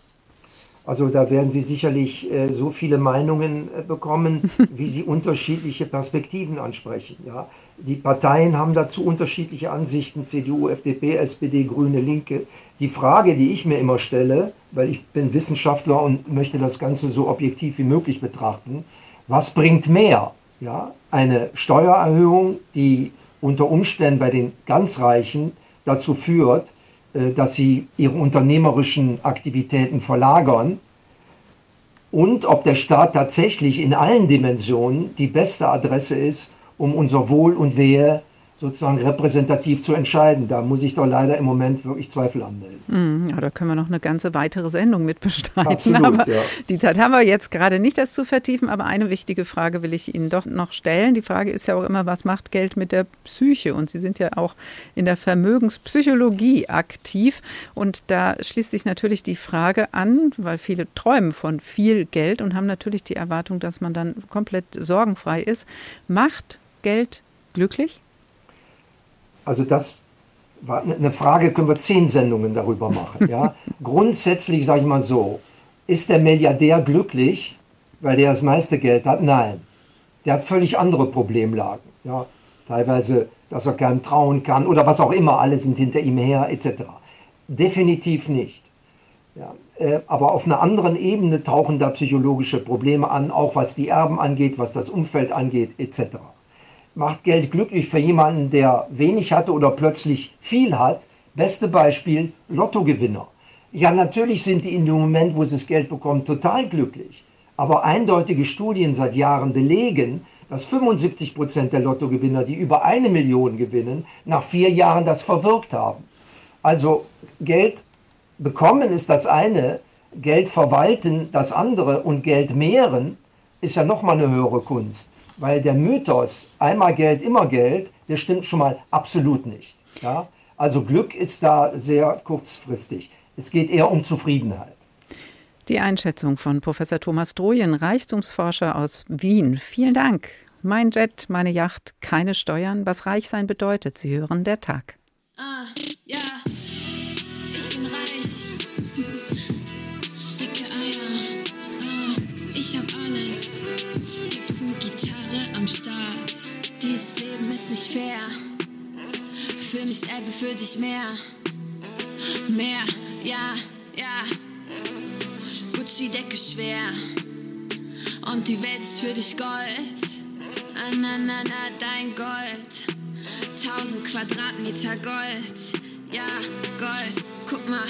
Also da werden Sie sicherlich äh, so viele Meinungen äh, bekommen, wie Sie unterschiedliche Perspektiven ansprechen. Ja? Die Parteien haben dazu unterschiedliche Ansichten, CDU, FDP, SPD, Grüne, Linke. Die Frage, die ich mir immer stelle, weil ich bin Wissenschaftler und möchte das Ganze so objektiv wie möglich betrachten, was bringt mehr? Ja? Eine Steuererhöhung, die unter Umständen bei den ganz Reichen dazu führt, äh, dass sie ihre unternehmerischen Aktivitäten verlagern und ob der Staat tatsächlich in allen Dimensionen die beste Adresse ist, um unser Wohl und Wehe sozusagen repräsentativ zu entscheiden. Da muss ich doch leider im Moment wirklich Zweifel anmelden. Mm, ja, da können wir noch eine ganze weitere Sendung mit bestreiten. Absolut, aber ja. die Zeit haben wir jetzt gerade nicht, das zu vertiefen. Aber eine wichtige Frage will ich Ihnen doch noch stellen. Die Frage ist ja auch immer, was macht Geld mit der Psyche? Und Sie sind ja auch in der Vermögenspsychologie aktiv. Und da schließt sich natürlich die Frage an, weil viele träumen von viel Geld und haben natürlich die Erwartung, dass man dann komplett sorgenfrei ist. Macht Geld glücklich? Also das war eine Frage, können wir zehn Sendungen darüber machen. Ja? Grundsätzlich sage ich mal so, ist der Milliardär glücklich, weil der das meiste Geld hat? Nein. Der hat völlig andere Problemlagen. Ja? Teilweise, dass er keinem trauen kann oder was auch immer, alle sind hinter ihm her, etc. Definitiv nicht. Ja, äh, aber auf einer anderen Ebene tauchen da psychologische Probleme an, auch was die Erben angeht, was das Umfeld angeht, etc macht Geld glücklich für jemanden, der wenig hatte oder plötzlich viel hat. Beste Beispiel, Lottogewinner. Ja, natürlich sind die in dem Moment, wo sie das Geld bekommen, total glücklich. Aber eindeutige Studien seit Jahren belegen, dass 75 Prozent der Lottogewinner, die über eine Million gewinnen, nach vier Jahren das verwirkt haben. Also Geld bekommen ist das eine, Geld verwalten das andere und Geld mehren ist ja nochmal eine höhere Kunst. Weil der Mythos, einmal Geld, immer Geld, der stimmt schon mal absolut nicht. Ja? Also Glück ist da sehr kurzfristig. Es geht eher um Zufriedenheit. Die Einschätzung von Professor Thomas Drojen, Reichtumsforscher aus Wien. Vielen Dank. Mein Jet, meine Yacht, keine Steuern, was reich sein bedeutet. Sie hören der Tag. Ah, ja, Dieses Leben ist nicht fair. Für mich selber, für dich mehr. Mehr, ja, ja. Gucci-Decke schwer. Und die Welt ist für dich Gold. Ah, na, na, na, dein Gold. Tausend Quadratmeter Gold. Ja, Gold. Guck mal,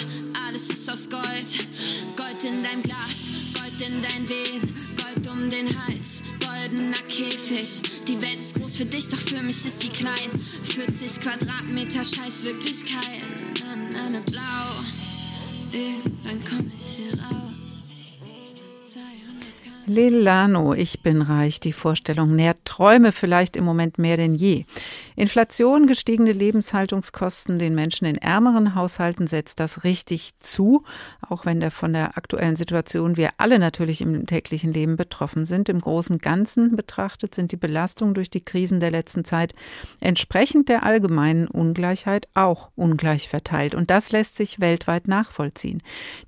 alles ist aus Gold. Gold in deinem Glas, Gold in dein Wehen. Gold um den Hals, goldener Käfig. Die Welt ist groß für dich, doch für mich ist sie klein. 40 Quadratmeter Scheiß Wirklichkeit. Na, na, na, blau. Wann komm ich hier raus? Lilano, ich bin reich. Die Vorstellung nährt Träume vielleicht im Moment mehr denn je. Inflation, gestiegene Lebenshaltungskosten den Menschen in ärmeren Haushalten setzt das richtig zu, auch wenn der von der aktuellen Situation wir alle natürlich im täglichen Leben betroffen sind. Im großen Ganzen betrachtet sind die Belastungen durch die Krisen der letzten Zeit entsprechend der allgemeinen Ungleichheit auch ungleich verteilt. Und das lässt sich weltweit nachvollziehen.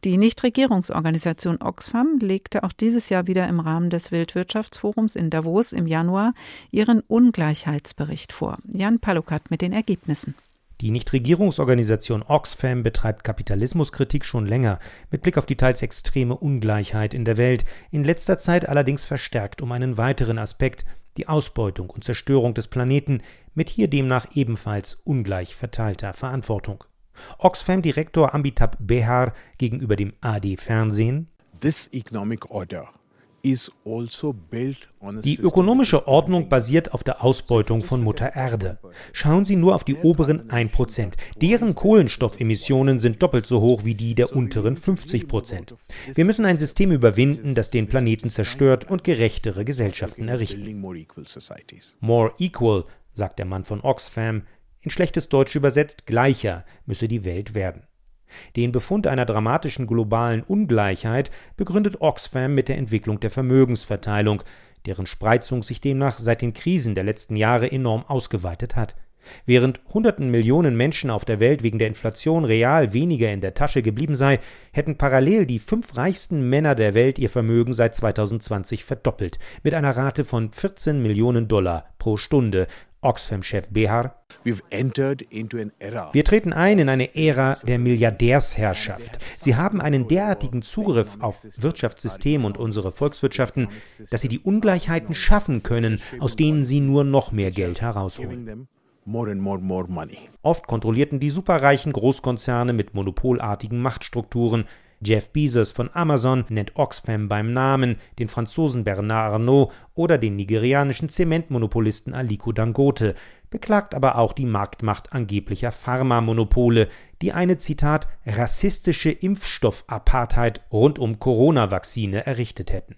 Die Nichtregierungsorganisation Oxfam legte auch dieses Jahr wieder im Rahmen des Weltwirtschaftsforums in Davos im Januar ihren Ungleichheitsbericht vor. Jan Palukat mit den Ergebnissen. Die Nichtregierungsorganisation Oxfam betreibt Kapitalismuskritik schon länger, mit Blick auf die teils extreme Ungleichheit in der Welt, in letzter Zeit allerdings verstärkt um einen weiteren Aspekt, die Ausbeutung und Zerstörung des Planeten, mit hier demnach ebenfalls ungleich verteilter Verantwortung. Oxfam-Direktor Ambitab Behar gegenüber dem AD Fernsehen This economic order die ökonomische Ordnung basiert auf der Ausbeutung von Mutter Erde. Schauen Sie nur auf die oberen 1%. Deren Kohlenstoffemissionen sind doppelt so hoch wie die der unteren 50%. Wir müssen ein System überwinden, das den Planeten zerstört und gerechtere Gesellschaften errichten. More equal, sagt der Mann von Oxfam, in schlechtes Deutsch übersetzt, gleicher müsse die Welt werden. Den Befund einer dramatischen globalen Ungleichheit begründet Oxfam mit der Entwicklung der Vermögensverteilung, deren Spreizung sich demnach seit den Krisen der letzten Jahre enorm ausgeweitet hat. Während hunderten Millionen Menschen auf der Welt wegen der Inflation real weniger in der Tasche geblieben sei, hätten parallel die fünf reichsten Männer der Welt ihr Vermögen seit 2020 verdoppelt, mit einer Rate von 14 Millionen Dollar pro Stunde, Oxfam-Chef Behar. Wir treten ein in eine Ära der Milliardärsherrschaft. Sie haben einen derartigen Zugriff auf Wirtschaftssystem und unsere Volkswirtschaften, dass sie die Ungleichheiten schaffen können, aus denen sie nur noch mehr Geld herausholen. Oft kontrollierten die superreichen Großkonzerne mit monopolartigen Machtstrukturen Jeff Bezos von Amazon nennt Oxfam beim Namen, den Franzosen Bernard Arnault oder den nigerianischen Zementmonopolisten Aliko Dangote, beklagt aber auch die Marktmacht angeblicher Pharmamonopole, die eine Zitat rassistische Impfstoffapartheid rund um Corona-Vakzine errichtet hätten.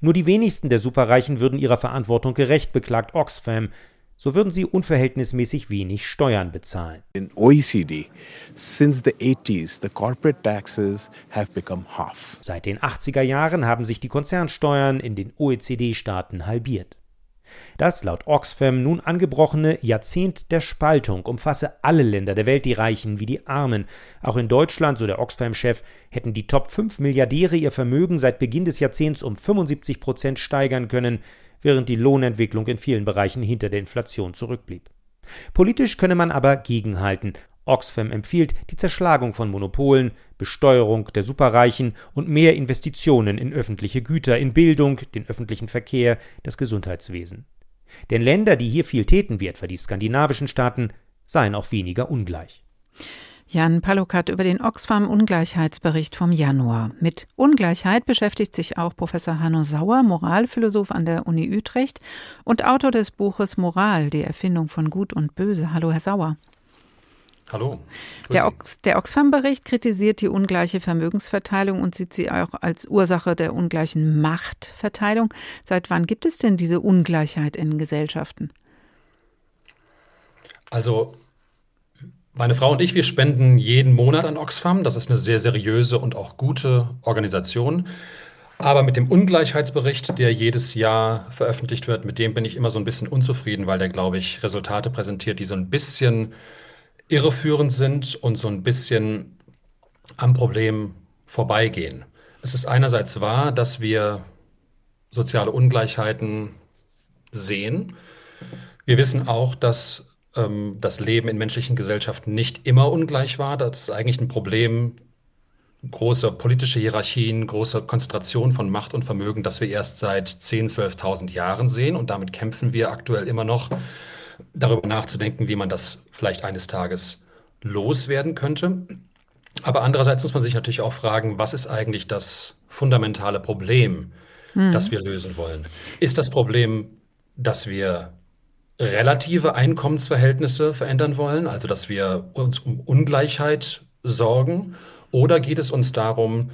Nur die wenigsten der Superreichen würden ihrer Verantwortung gerecht, beklagt Oxfam, so würden sie unverhältnismäßig wenig Steuern bezahlen. In OECD, since the 80s, the corporate taxes have become half. Seit den 80er Jahren haben sich die Konzernsteuern in den OECD-Staaten halbiert. Das laut Oxfam nun angebrochene Jahrzehnt der Spaltung umfasse alle Länder der Welt, die Reichen wie die Armen. Auch in Deutschland, so der Oxfam-Chef, hätten die Top 5 Milliardäre ihr Vermögen seit Beginn des Jahrzehnts um 75 Prozent steigern können während die Lohnentwicklung in vielen Bereichen hinter der Inflation zurückblieb. Politisch könne man aber gegenhalten. Oxfam empfiehlt die Zerschlagung von Monopolen, Besteuerung der Superreichen und mehr Investitionen in öffentliche Güter, in Bildung, den öffentlichen Verkehr, das Gesundheitswesen. Denn Länder, die hier viel täten, wie etwa die skandinavischen Staaten, seien auch weniger ungleich. Jan Palukat über den Oxfam-Ungleichheitsbericht vom Januar. Mit Ungleichheit beschäftigt sich auch Professor Hanno Sauer, Moralphilosoph an der Uni Utrecht und Autor des Buches Moral, die Erfindung von Gut und Böse. Hallo, Herr Sauer. Hallo. Der, Ox der Oxfam-Bericht kritisiert die ungleiche Vermögensverteilung und sieht sie auch als Ursache der ungleichen Machtverteilung. Seit wann gibt es denn diese Ungleichheit in Gesellschaften? Also Meine Frau und ich, wir spenden jeden Monat an Oxfam. Das ist eine sehr seriöse und auch gute Organisation. Aber mit dem Ungleichheitsbericht, der jedes Jahr veröffentlicht wird, mit dem bin ich immer so ein bisschen unzufrieden, weil der, glaube ich, Resultate präsentiert, die so ein bisschen irreführend sind und so ein bisschen am Problem vorbeigehen. Es ist einerseits wahr, dass wir soziale Ungleichheiten sehen. Wir wissen auch, dass ähm, das Leben in menschlichen Gesellschaften nicht immer ungleich war. Das ist eigentlich ein Problem große politische Hierarchien, große Konzentration von Macht und Vermögen, das wir erst seit 10.000, 12.000 Jahren sehen. Und damit kämpfen wir aktuell immer noch, darüber nachzudenken, wie man das vielleicht eines Tages loswerden könnte. Aber andererseits muss man sich natürlich auch fragen, was ist eigentlich das fundamentale Problem, hm. das wir lösen wollen? Ist das Problem, dass wir relative Einkommensverhältnisse verändern wollen, also dass wir uns um Ungleichheit sorgen? Oder geht es uns darum,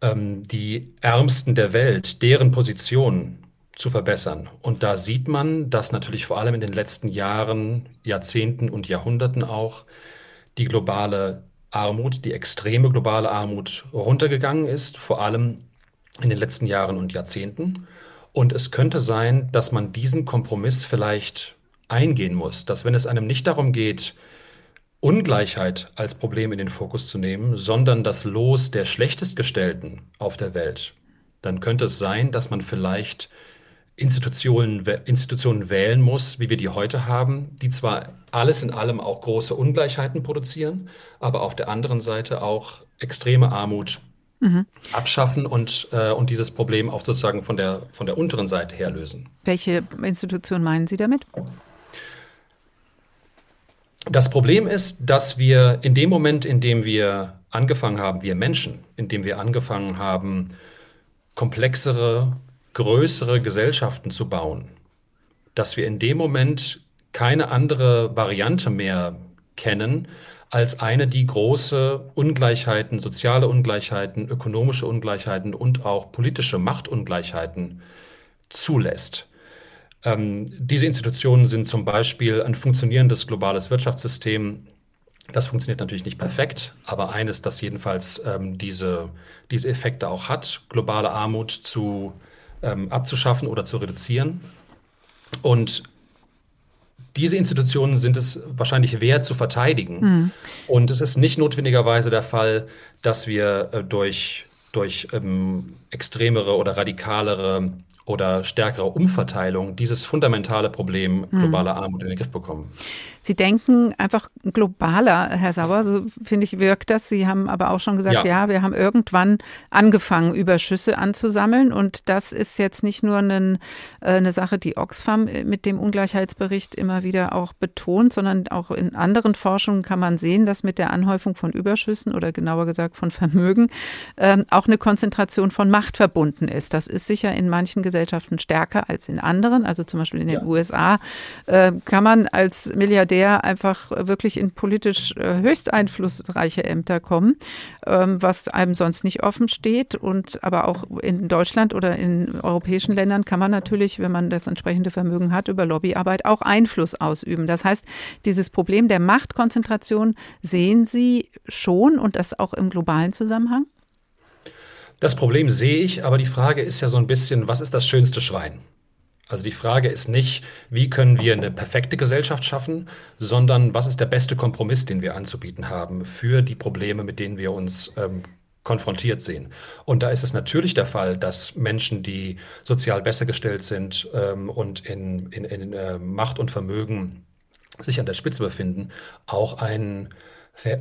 ähm, die Ärmsten der Welt, deren Position zu verbessern? Und da sieht man, dass natürlich vor allem in den letzten Jahren, Jahrzehnten und Jahrhunderten auch die globale Armut, die extreme globale Armut runtergegangen ist, vor allem in den letzten Jahren und Jahrzehnten. Und es könnte sein, dass man diesen Kompromiss vielleicht eingehen muss, dass wenn es einem nicht darum geht, Ungleichheit als Problem in den Fokus zu nehmen, sondern das Los der Schlechtestgestellten auf der Welt, dann könnte es sein, dass man vielleicht Institutionen, Institutionen wählen muss, wie wir die heute haben, die zwar alles in allem auch große Ungleichheiten produzieren, aber auf der anderen Seite auch extreme Armut mhm. abschaffen und, äh, und dieses Problem auch sozusagen von der, von der unteren Seite her lösen. Welche Institution meinen Sie damit? Das Problem ist, dass wir in dem Moment, in dem wir angefangen haben, wir Menschen, in dem wir angefangen haben, komplexere, größere Gesellschaften zu bauen, dass wir in dem Moment keine andere Variante mehr kennen, als eine, die große Ungleichheiten, soziale Ungleichheiten, ökonomische Ungleichheiten und auch politische Machtungleichheiten zulässt. Ähm, diese Institutionen sind zum Beispiel ein funktionierendes globales Wirtschaftssystem. Das funktioniert natürlich nicht perfekt, aber eines, das jedenfalls ähm, diese, diese Effekte auch hat, globale Armut zu, ähm, abzuschaffen oder zu reduzieren. Und diese Institutionen sind es wahrscheinlich wert zu verteidigen. Mhm. Und es ist nicht notwendigerweise der Fall, dass wir äh, durch, durch ähm, extremere oder radikalere oder stärkere Umverteilung dieses fundamentale Problem hm. globaler Armut in den Griff bekommen. Sie denken einfach globaler, Herr Sauer, so finde ich, wirkt das. Sie haben aber auch schon gesagt, ja. ja. wir haben irgendwann angefangen, Überschüsse anzusammeln. Und das ist jetzt nicht nur eine, äh, eine Sache, die Oxfam mit dem Ungleichheitsbericht immer wieder auch betont, sondern auch in anderen Forschungen kann man sehen, dass mit der Anhäufung von Überschüssen oder genauer gesagt von Vermögen ähm, auch eine Konzentration von Macht verbunden ist. Das ist sicher in manchen Gesellschaften stärker als in anderen. Also zum Beispiel in den ja. USA äh, kann man als Milliardär der einfach wirklich in politisch äh, höchst einflussreiche Ämter kommen, ähm, was einem sonst nicht offen steht. Und aber auch in Deutschland oder in europäischen Ländern kann man natürlich, wenn man das entsprechende Vermögen hat, über Lobbyarbeit auch Einfluss ausüben. Das heißt, dieses Problem der Machtkonzentration sehen Sie schon und das auch im globalen Zusammenhang? Das Problem sehe ich, aber die Frage ist ja so ein bisschen, was ist das schönste Schwein? Also die Frage ist nicht, wie können wir eine perfekte Gesellschaft schaffen, sondern was ist der beste Kompromiss, den wir anzubieten haben für die Probleme, mit denen wir uns ähm, konfrontiert sehen. Und da ist es natürlich der Fall, dass Menschen, die sozial besser gestellt sind ähm, und in, in, in äh, Macht und Vermögen sich an der Spitze befinden, auch einen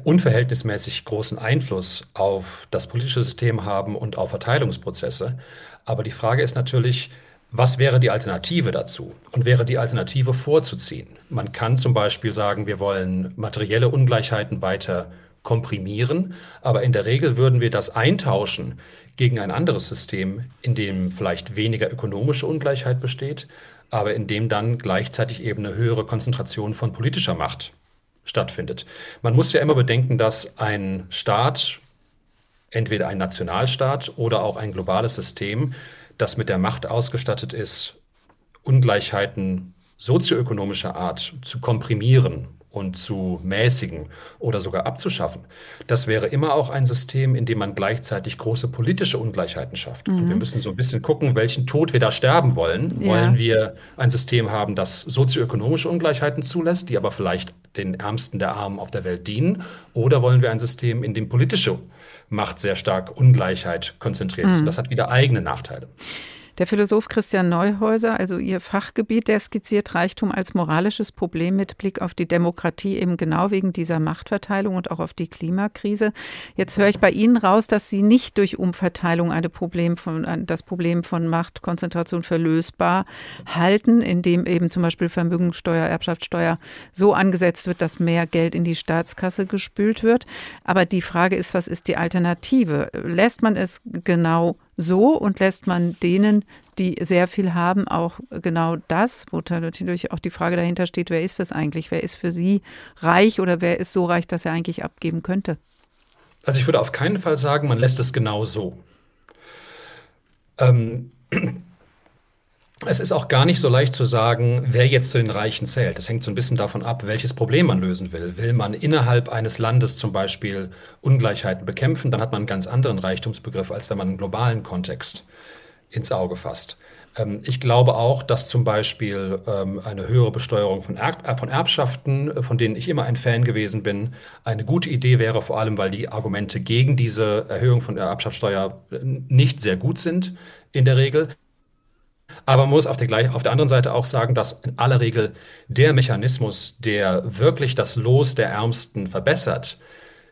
unverhältnismäßig großen Einfluss auf das politische System haben und auf Verteilungsprozesse. Aber die Frage ist natürlich, was wäre die Alternative dazu? Und wäre die Alternative vorzuziehen? Man kann zum Beispiel sagen, wir wollen materielle Ungleichheiten weiter komprimieren, aber in der Regel würden wir das eintauschen gegen ein anderes System, in dem vielleicht weniger ökonomische Ungleichheit besteht, aber in dem dann gleichzeitig eben eine höhere Konzentration von politischer Macht stattfindet. Man muss ja immer bedenken, dass ein Staat, entweder ein Nationalstaat oder auch ein globales System, das mit der Macht ausgestattet ist, Ungleichheiten sozioökonomischer Art zu komprimieren und zu mäßigen oder sogar abzuschaffen, das wäre immer auch ein System, in dem man gleichzeitig große politische Ungleichheiten schafft. Mhm. Und wir müssen so ein bisschen gucken, welchen Tod wir da sterben wollen. Ja. Wollen wir ein System haben, das sozioökonomische Ungleichheiten zulässt, die aber vielleicht den Ärmsten der Armen auf der Welt dienen? Oder wollen wir ein System, in dem politische Macht sehr stark Ungleichheit konzentriert ist? Mhm. Das hat wieder eigene Nachteile. Der Philosoph Christian Neuhäuser, also Ihr Fachgebiet, der skizziert Reichtum als moralisches Problem mit Blick auf die Demokratie eben genau wegen dieser Machtverteilung und auch auf die Klimakrise. Jetzt höre ich bei Ihnen raus, dass Sie nicht durch Umverteilung eine Problem von, das Problem von Machtkonzentration verlösbar halten, indem eben zum Beispiel Vermögenssteuer, Erbschaftssteuer so angesetzt wird, dass mehr Geld in die Staatskasse gespült wird. Aber die Frage ist, was ist die Alternative? Lässt man es genau so und lässt man denen, die sehr viel haben, auch genau das, wo natürlich auch die Frage dahinter steht, wer ist das eigentlich? Wer ist für sie reich oder wer ist so reich, dass er eigentlich abgeben könnte? Also ich würde auf keinen Fall sagen, man lässt es genau so. Ähm, es ist auch gar nicht so leicht zu sagen, wer jetzt zu den Reichen zählt. Das hängt so ein bisschen davon ab, welches Problem man lösen will. Will man innerhalb eines Landes zum Beispiel Ungleichheiten bekämpfen, dann hat man einen ganz anderen Reichtumsbegriff, als wenn man einen globalen Kontext ins Auge fasst. Ähm, ich glaube auch, dass zum Beispiel ähm, eine höhere Besteuerung von, äh, Erbschaften, äh, von denen ich immer ein Fan gewesen bin, eine gute Idee wäre, vor allem weil die Argumente gegen diese Erhöhung von Erbschaftssteuer äh, nicht sehr gut sind in der Regel. Aber man muss auf der, auf der anderen Seite auch sagen, dass in aller Regel der Mechanismus, der wirklich das Los der Ärmsten verbessert,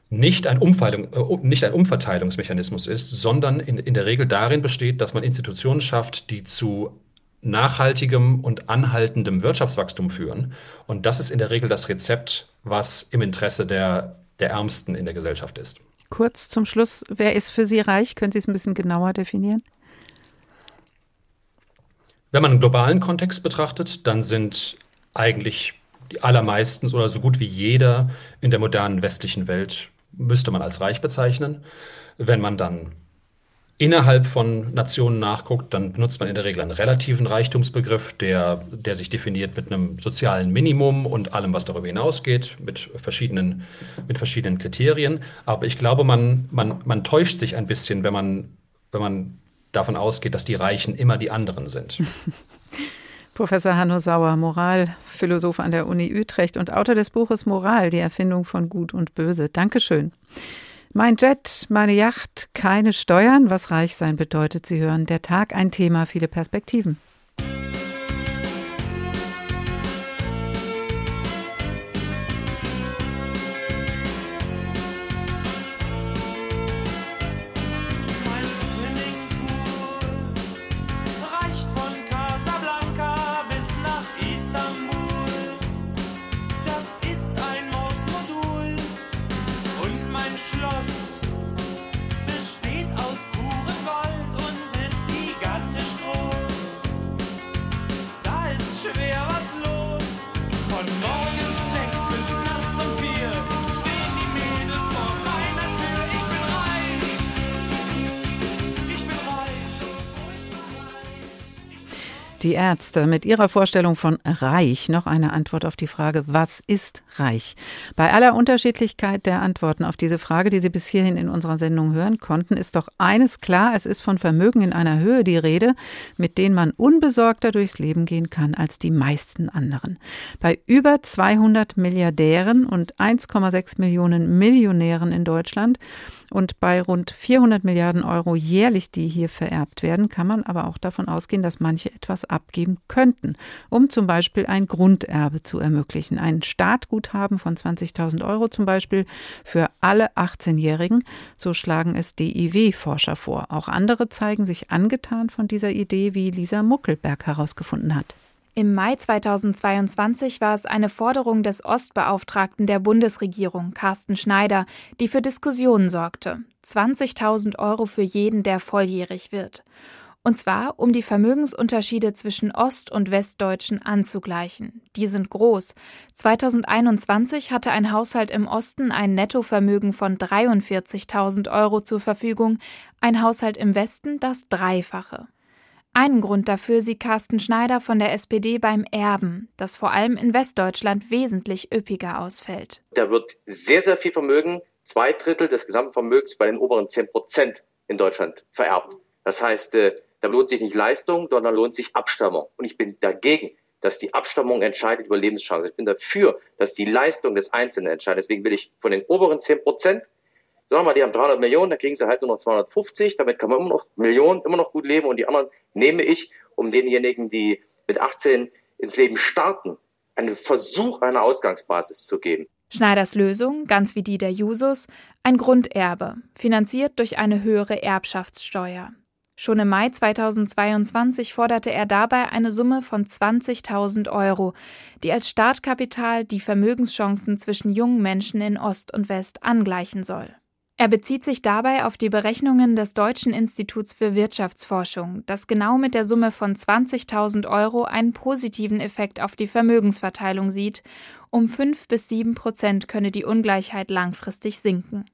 nicht ein, äh, nicht ein Umverteilungsmechanismus ist, sondern in, in der Regel darin besteht, dass man Institutionen schafft, die zu nachhaltigem und anhaltendem Wirtschaftswachstum führen. Und das ist in der Regel das Rezept, was im Interesse der, der Ärmsten in der Gesellschaft ist. Kurz zum Schluss, wer ist für Sie reich? Können Sie es ein bisschen genauer definieren? Wenn man einen globalen Kontext betrachtet, dann sind eigentlich die allermeisten oder so gut wie jeder in der modernen westlichen Welt müsste man als reich bezeichnen. Wenn man dann innerhalb von Nationen nachguckt, dann benutzt man in der Regel einen relativen Reichtumsbegriff, der, der sich definiert mit einem sozialen Minimum und allem, was darüber hinausgeht, mit verschiedenen, mit verschiedenen Kriterien. Aber ich glaube, man, man, man täuscht sich ein bisschen, wenn man, wenn man davon ausgeht, dass die Reichen immer die anderen sind. Professor Hanno Sauer, Moralphilosoph an der Uni Utrecht und Autor des Buches Moral, die Erfindung von Gut und Böse. Dankeschön. Mein Jet, meine Yacht, keine Steuern, was reich sein bedeutet. Sie hören der Tag, ein Thema, viele Perspektiven. Die Ärzte mit ihrer Vorstellung von reich noch eine Antwort auf die Frage, was ist reich? Bei aller Unterschiedlichkeit der Antworten auf diese Frage, die Sie bis hierhin in unserer Sendung hören konnten, ist doch eines klar, es ist von Vermögen in einer Höhe die Rede, mit denen man unbesorgter durchs Leben gehen kann als die meisten anderen. Bei über 200 Milliardären und 1,6 Millionen Millionären in Deutschland und bei rund 400 Milliarden Euro jährlich, die hier vererbt werden, kann man aber auch davon ausgehen, dass manche etwas abgeben könnten, um zum Beispiel ein Grunderbe zu ermöglichen. Ein Startguthaben von 20.000 Euro zum Beispiel für alle 18-Jährigen. So schlagen es DIW-Forscher vor. Auch andere zeigen sich angetan von dieser Idee, wie Lisa Muckelberg herausgefunden hat. Im Mai 2022 war es eine Forderung des Ostbeauftragten der Bundesregierung, Carsten Schneider, die für Diskussionen sorgte. 20.000 Euro für jeden, der volljährig wird. Und zwar, um die Vermögensunterschiede zwischen Ost- und Westdeutschen anzugleichen. Die sind groß. 2021 hatte ein Haushalt im Osten ein Nettovermögen von 43.000 Euro zur Verfügung, ein Haushalt im Westen das Dreifache. Einen Grund dafür sieht Carsten Schneider von der SPD beim Erben, das vor allem in Westdeutschland wesentlich üppiger ausfällt. Da wird sehr, sehr viel Vermögen, zwei Drittel des gesamten Vermögens bei den oberen 10 Prozent in Deutschland vererbt. Das heißt, äh, da lohnt sich nicht Leistung, sondern lohnt sich Abstammung. Und ich bin dagegen, dass die Abstammung entscheidet über Lebenschancen. Ich bin dafür, dass die Leistung des Einzelnen entscheidet. Deswegen will ich von den oberen 10 Prozent sagen wir mal, die haben 300 Millionen, dann kriegen sie halt nur noch 250, damit kann man immer noch Millionen, immer noch gut leben und die anderen nehme ich, um denjenigen, die mit 18 ins Leben starten, einen Versuch einer Ausgangsbasis zu geben. Schneiders Lösung, ganz wie die der Jusos, ein Grunderbe, finanziert durch eine höhere Erbschaftssteuer. Schon im Mai 2022 forderte er dabei eine Summe von 20.000 Euro, die als Startkapital die Vermögenschancen zwischen jungen Menschen in Ost und West angleichen soll. Er bezieht sich dabei auf die Berechnungen des Deutschen Instituts für Wirtschaftsforschung, das genau mit der Summe von 20.000 Euro einen positiven Effekt auf die Vermögensverteilung sieht. Um 5 bis 7 Prozent könne die Ungleichheit langfristig sinken.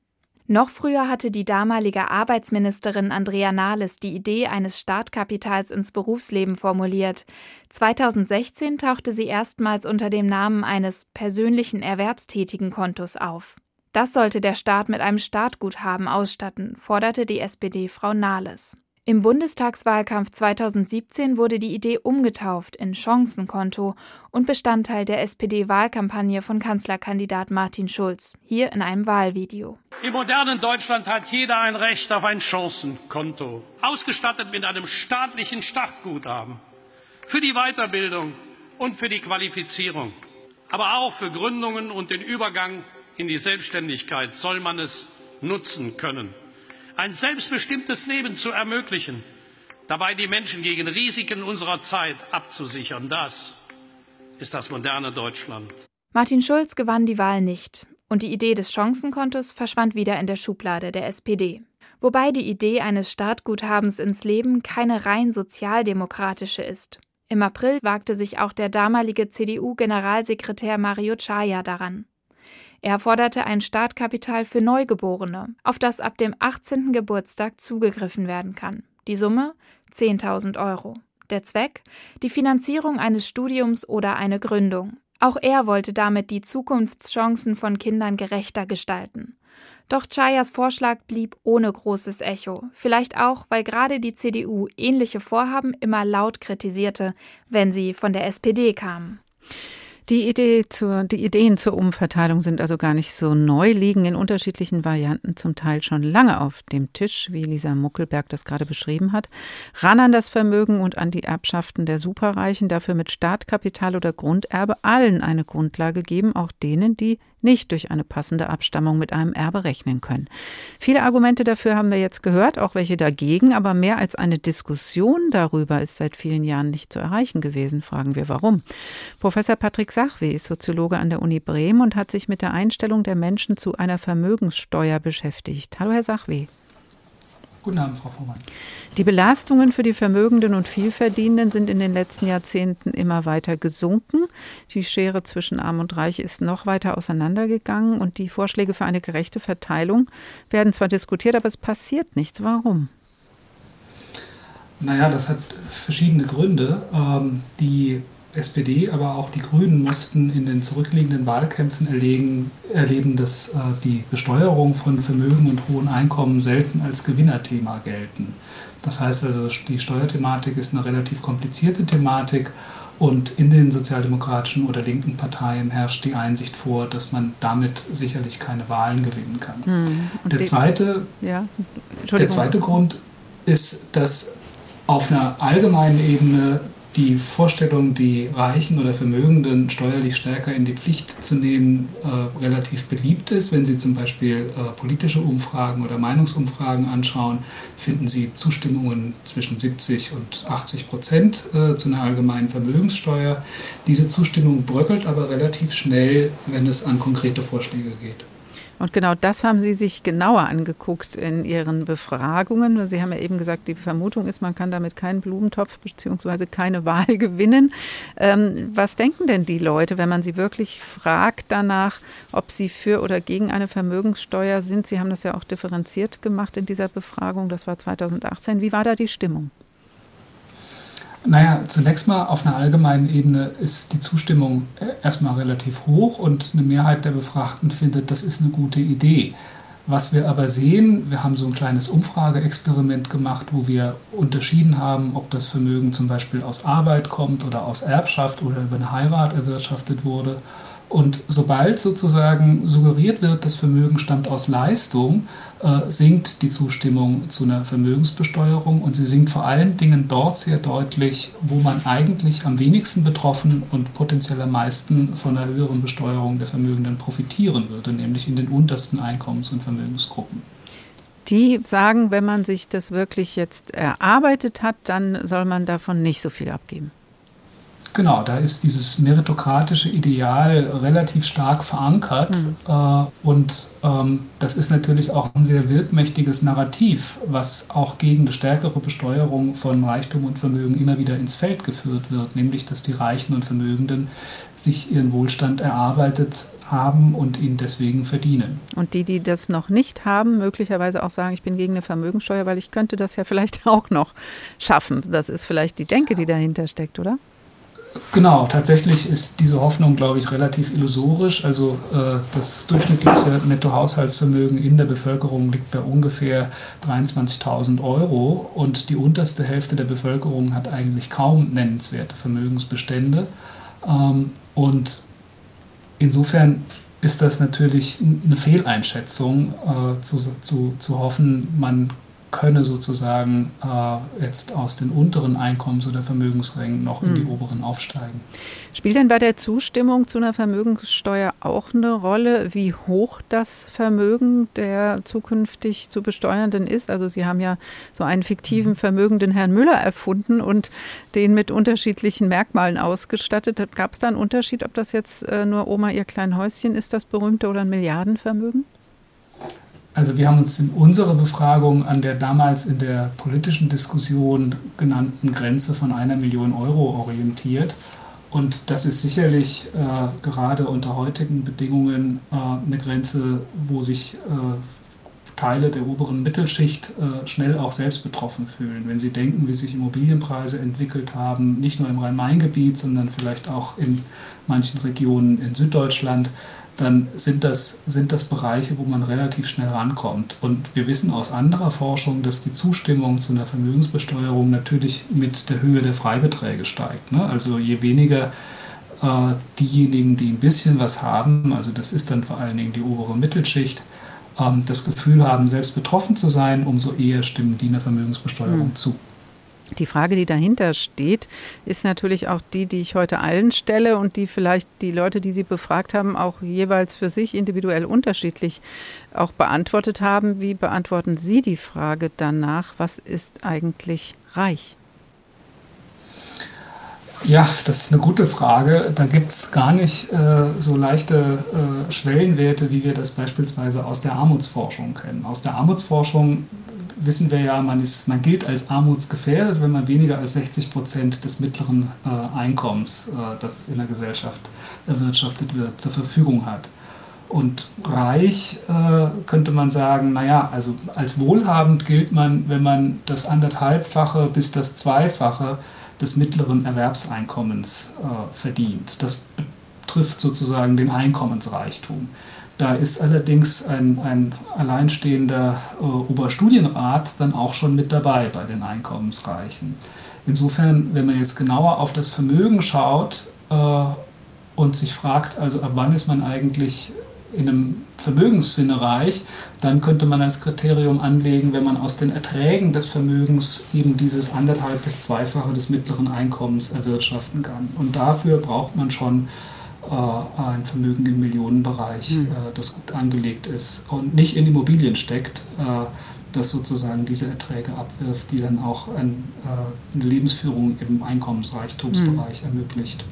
Noch früher hatte die damalige Arbeitsministerin Andrea Nahles die Idee eines Startkapitals ins Berufsleben formuliert. 2016 tauchte sie erstmals unter dem Namen eines persönlichen erwerbstätigen Kontos auf. Das sollte der Staat mit einem Startguthaben ausstatten, forderte die SPD-Frau Nahles. Im Bundestagswahlkampf 2017 wurde die Idee umgetauft in Chancenkonto und Bestandteil der SPD-Wahlkampagne von Kanzlerkandidat Martin Schulz, hier in einem Wahlvideo. Im modernen Deutschland hat jeder ein Recht auf ein Chancenkonto, ausgestattet mit einem staatlichen Startguthaben für die Weiterbildung und für die Qualifizierung, aber auch für Gründungen und den Übergang in die Selbstständigkeit soll man es nutzen können. Ein selbstbestimmtes Leben zu ermöglichen, dabei die Menschen gegen Risiken unserer Zeit abzusichern, das ist das moderne Deutschland. Martin Schulz gewann die Wahl nicht und die Idee des Chancenkontos verschwand wieder in der Schublade der SPD. Wobei die Idee eines Startguthabens ins Leben keine rein sozialdemokratische ist. Im April wagte sich auch der damalige CDU-Generalsekretär Mario Chaya daran. Er forderte ein Startkapital für Neugeborene, auf das ab dem 18. Geburtstag zugegriffen werden kann. Die Summe 10.000 Euro. Der Zweck? Die Finanzierung eines Studiums oder eine Gründung. Auch er wollte damit die Zukunftschancen von Kindern gerechter gestalten. Doch Chayas Vorschlag blieb ohne großes Echo, vielleicht auch, weil gerade die CDU ähnliche Vorhaben immer laut kritisierte, wenn sie von der SPD kamen. Die, Idee zur, die Ideen zur Umverteilung sind also gar nicht so neu, liegen in unterschiedlichen Varianten zum Teil schon lange auf dem Tisch, wie Lisa Muckelberg das gerade beschrieben hat. Ran an das Vermögen und an die Erbschaften der Superreichen, dafür mit Startkapital oder Grunderbe allen eine Grundlage geben, auch denen, die nicht durch eine passende Abstammung mit einem Erbe rechnen können. Viele Argumente dafür haben wir jetzt gehört, auch welche dagegen, aber mehr als eine Diskussion darüber ist seit vielen Jahren nicht zu erreichen gewesen. Fragen wir warum. Professor Patrick Sachwe ist Soziologe an der Uni Bremen und hat sich mit der Einstellung der Menschen zu einer Vermögenssteuer beschäftigt. Hallo, Herr Sachwe. Guten Abend, Frau Vormann. Die Belastungen für die Vermögenden und Vielverdienenden sind in den letzten Jahrzehnten immer weiter gesunken. Die Schere zwischen Arm und Reich ist noch weiter auseinandergegangen und die Vorschläge für eine gerechte Verteilung werden zwar diskutiert, aber es passiert nichts. Warum? Naja, das hat verschiedene Gründe. Ähm, die SPD, aber auch die Grünen mussten in den zurückliegenden Wahlkämpfen erlegen, erleben, dass äh, die Besteuerung von Vermögen und hohen Einkommen selten als Gewinnerthema gelten. Das heißt also, die Steuerthematik ist eine relativ komplizierte Thematik und in den sozialdemokratischen oder linken Parteien herrscht die Einsicht vor, dass man damit sicherlich keine Wahlen gewinnen kann. Hm. Der, zweite, ja. der zweite Grund ist, dass auf einer allgemeinen Ebene die Vorstellung, die Reichen oder Vermögenden steuerlich stärker in die Pflicht zu nehmen, äh, relativ beliebt ist. Wenn Sie zum Beispiel äh, politische Umfragen oder Meinungsumfragen anschauen, finden Sie Zustimmungen zwischen 70 und 80 Prozent äh, zu einer allgemeinen Vermögenssteuer. Diese Zustimmung bröckelt aber relativ schnell, wenn es an konkrete Vorschläge geht. Und genau das haben Sie sich genauer angeguckt in Ihren Befragungen. Sie haben ja eben gesagt, die Vermutung ist, man kann damit keinen Blumentopf bzw. keine Wahl gewinnen. Ähm, was denken denn die Leute, wenn man sie wirklich fragt danach, ob sie für oder gegen eine Vermögenssteuer sind? Sie haben das ja auch differenziert gemacht in dieser Befragung. Das war 2018. Wie war da die Stimmung? Naja, zunächst mal auf einer allgemeinen Ebene ist die Zustimmung äh, erstmal relativ hoch und eine Mehrheit der Befragten findet, das ist eine gute Idee. Was wir aber sehen, wir haben so ein kleines Umfrageexperiment gemacht, wo wir unterschieden haben, ob das Vermögen zum Beispiel aus Arbeit kommt oder aus Erbschaft oder über eine Heirat erwirtschaftet wurde. Und sobald sozusagen suggeriert wird, das Vermögen stammt aus Leistung, äh, sinkt die Zustimmung zu einer Vermögensbesteuerung und sie sinkt vor allen Dingen dort sehr deutlich, wo man eigentlich am wenigsten betroffen und potenziell am meisten von einer höheren Besteuerung der Vermögenden profitieren würde, nämlich in den untersten Einkommens- und Vermögensgruppen. Die sagen, wenn man sich das wirklich jetzt erarbeitet hat, dann soll man davon nicht so viel abgeben. Genau, da ist dieses meritokratische Ideal relativ stark verankert. Mhm. Äh, und ähm, das ist natürlich auch ein sehr wirkmächtiges Narrativ, was auch gegen eine stärkere Besteuerung von Reichtum und Vermögen immer wieder ins Feld geführt wird, nämlich dass die Reichen und Vermögenden sich ihren Wohlstand erarbeitet haben und ihn deswegen verdienen. Und die, die das noch nicht haben, möglicherweise auch sagen, ich bin gegen eine Vermögensteuer, weil ich könnte das ja vielleicht auch noch schaffen. Das ist vielleicht die Denke, die dahinter steckt, oder? Genau, tatsächlich ist diese Hoffnung, glaube ich, relativ illusorisch. Also äh, das durchschnittliche Nettohaushaltsvermögen in der Bevölkerung liegt bei ungefähr 23.000 Euro und die unterste Hälfte der Bevölkerung hat eigentlich kaum nennenswerte Vermögensbestände. Ähm, und insofern ist das natürlich eine Fehleinschätzung, äh, zu, zu, zu hoffen, man könne sozusagen äh, jetzt aus den unteren Einkommens- oder Vermögensrängen noch in die hm. oberen aufsteigen. Spielt denn bei der Zustimmung zu einer Vermögenssteuer auch eine Rolle, wie hoch das Vermögen der zukünftig zu besteuernden ist? Also Sie haben ja so einen fiktiven hm. vermögenden Herrn Müller erfunden und den mit unterschiedlichen Merkmalen ausgestattet. Gab es da einen Unterschied, ob das jetzt äh, nur Oma ihr klein Häuschen ist, das berühmte, oder ein Milliardenvermögen? Also wir haben uns in unserer Befragung an der damals in der politischen Diskussion genannten Grenze von einer Million Euro orientiert. Und das ist sicherlich äh, gerade unter heutigen Bedingungen äh, eine Grenze, wo sich äh, Teile der oberen Mittelschicht äh, schnell auch selbst betroffen fühlen. Wenn sie denken, wie sich Immobilienpreise entwickelt haben, nicht nur im Rhein-Main-Gebiet, sondern vielleicht auch in manchen Regionen in Süddeutschland, dann sind das, sind das Bereiche, wo man relativ schnell rankommt. Und wir wissen aus anderer Forschung, dass die Zustimmung zu einer Vermögensbesteuerung natürlich mit der Höhe der Freibeträge steigt. Ne? Also je weniger äh, diejenigen, die ein bisschen was haben, also das ist dann vor allen Dingen die obere Mittelschicht, ähm, das Gefühl haben, selbst betroffen zu sein, umso eher stimmen die einer Vermögensbesteuerung mhm. zu. Die Frage, die dahinter steht, ist natürlich auch die, die ich heute allen stelle und die vielleicht die Leute, die Sie befragt haben, auch jeweils für sich individuell unterschiedlich auch beantwortet haben. Wie beantworten Sie die Frage danach, was ist eigentlich reich? Ja, das ist eine gute Frage. Da gibt es gar nicht äh, so leichte äh, Schwellenwerte, wie wir das beispielsweise aus der Armutsforschung kennen. Aus der Armutsforschung wissen wir ja, man, ist, man gilt als armutsgefährdet, wenn man weniger als 60 Prozent des mittleren äh, Einkommens, äh, das in der Gesellschaft erwirtschaftet wird, zur Verfügung hat. Und reich äh, könnte man sagen, naja, also als wohlhabend gilt man, wenn man das anderthalbfache bis das Zweifache des mittleren Erwerbseinkommens äh, verdient. Das betrifft sozusagen den Einkommensreichtum. Da ist allerdings ein, ein alleinstehender äh, Oberstudienrat dann auch schon mit dabei bei den Einkommensreichen. Insofern, wenn man jetzt genauer auf das Vermögen schaut äh, und sich fragt, also ab wann ist man eigentlich in einem Vermögenssinne reich, dann könnte man als Kriterium anlegen, wenn man aus den Erträgen des Vermögens eben dieses anderthalb bis zweifache des mittleren Einkommens erwirtschaften kann. Und dafür braucht man schon ein Vermögen im Millionenbereich, mhm. das gut angelegt ist und nicht in Immobilien steckt, äh, das sozusagen diese Erträge abwirft, die dann auch eine Lebensführung im Einkommensreichtumsbereich mhm. ermöglicht.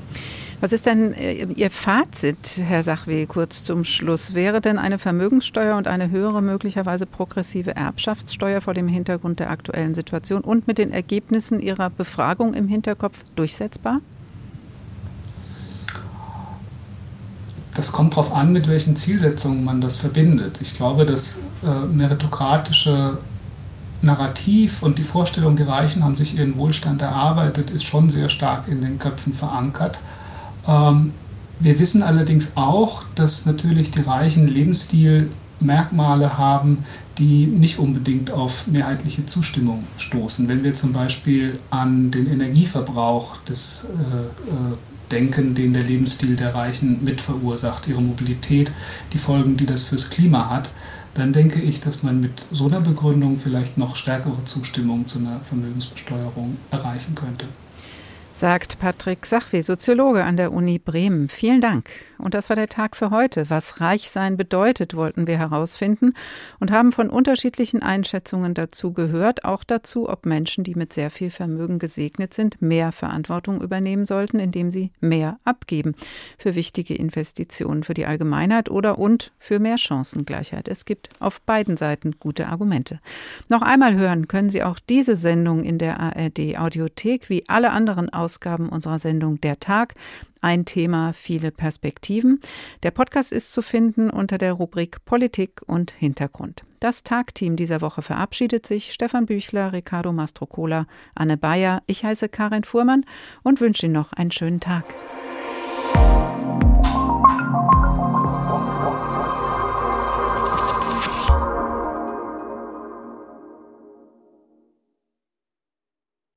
Was ist denn Ihr Fazit, Herr Sachwe, kurz zum Schluss? Wäre denn eine Vermögenssteuer und eine höhere, möglicherweise progressive Erbschaftssteuer vor dem Hintergrund der aktuellen Situation und mit den Ergebnissen Ihrer Befragung im Hinterkopf durchsetzbar? Das kommt darauf an, mit welchen Zielsetzungen man das verbindet. Ich glaube, das äh, meritokratische Narrativ und die Vorstellung, die Reichen haben sich ihren Wohlstand erarbeitet, ist schon sehr stark in den Köpfen verankert. Ähm, wir wissen allerdings auch, dass natürlich die reichen Lebensstilmerkmale haben, die nicht unbedingt auf mehrheitliche Zustimmung stoßen. Wenn wir zum Beispiel an den Energieverbrauch des äh, äh, denken, den der Lebensstil der Reichen mit verursacht, ihre Mobilität, die Folgen, die das fürs Klima hat, dann denke ich, dass man mit so einer Begründung vielleicht noch stärkere Zustimmung zu einer Vermögensbesteuerung erreichen könnte sagt Patrick Sachwe, Soziologe an der Uni Bremen. Vielen Dank. Und das war der Tag für heute. Was Reichsein bedeutet, wollten wir herausfinden und haben von unterschiedlichen Einschätzungen dazu gehört, auch dazu, ob Menschen, die mit sehr viel Vermögen gesegnet sind, mehr Verantwortung übernehmen sollten, indem sie mehr abgeben für wichtige Investitionen für die Allgemeinheit oder und für mehr Chancengleichheit. Es gibt auf beiden Seiten gute Argumente. Noch einmal hören können Sie auch diese Sendung in der ARD Audiothek wie alle anderen Ausgaben unserer Sendung Der Tag. Ein Thema, viele Perspektiven. Der Podcast ist zu finden unter der Rubrik Politik und Hintergrund. Das Tagteam dieser Woche verabschiedet sich. Stefan Büchler, Ricardo Mastrocola, Anne Bayer. Ich heiße Karin Fuhrmann und wünsche Ihnen noch einen schönen Tag.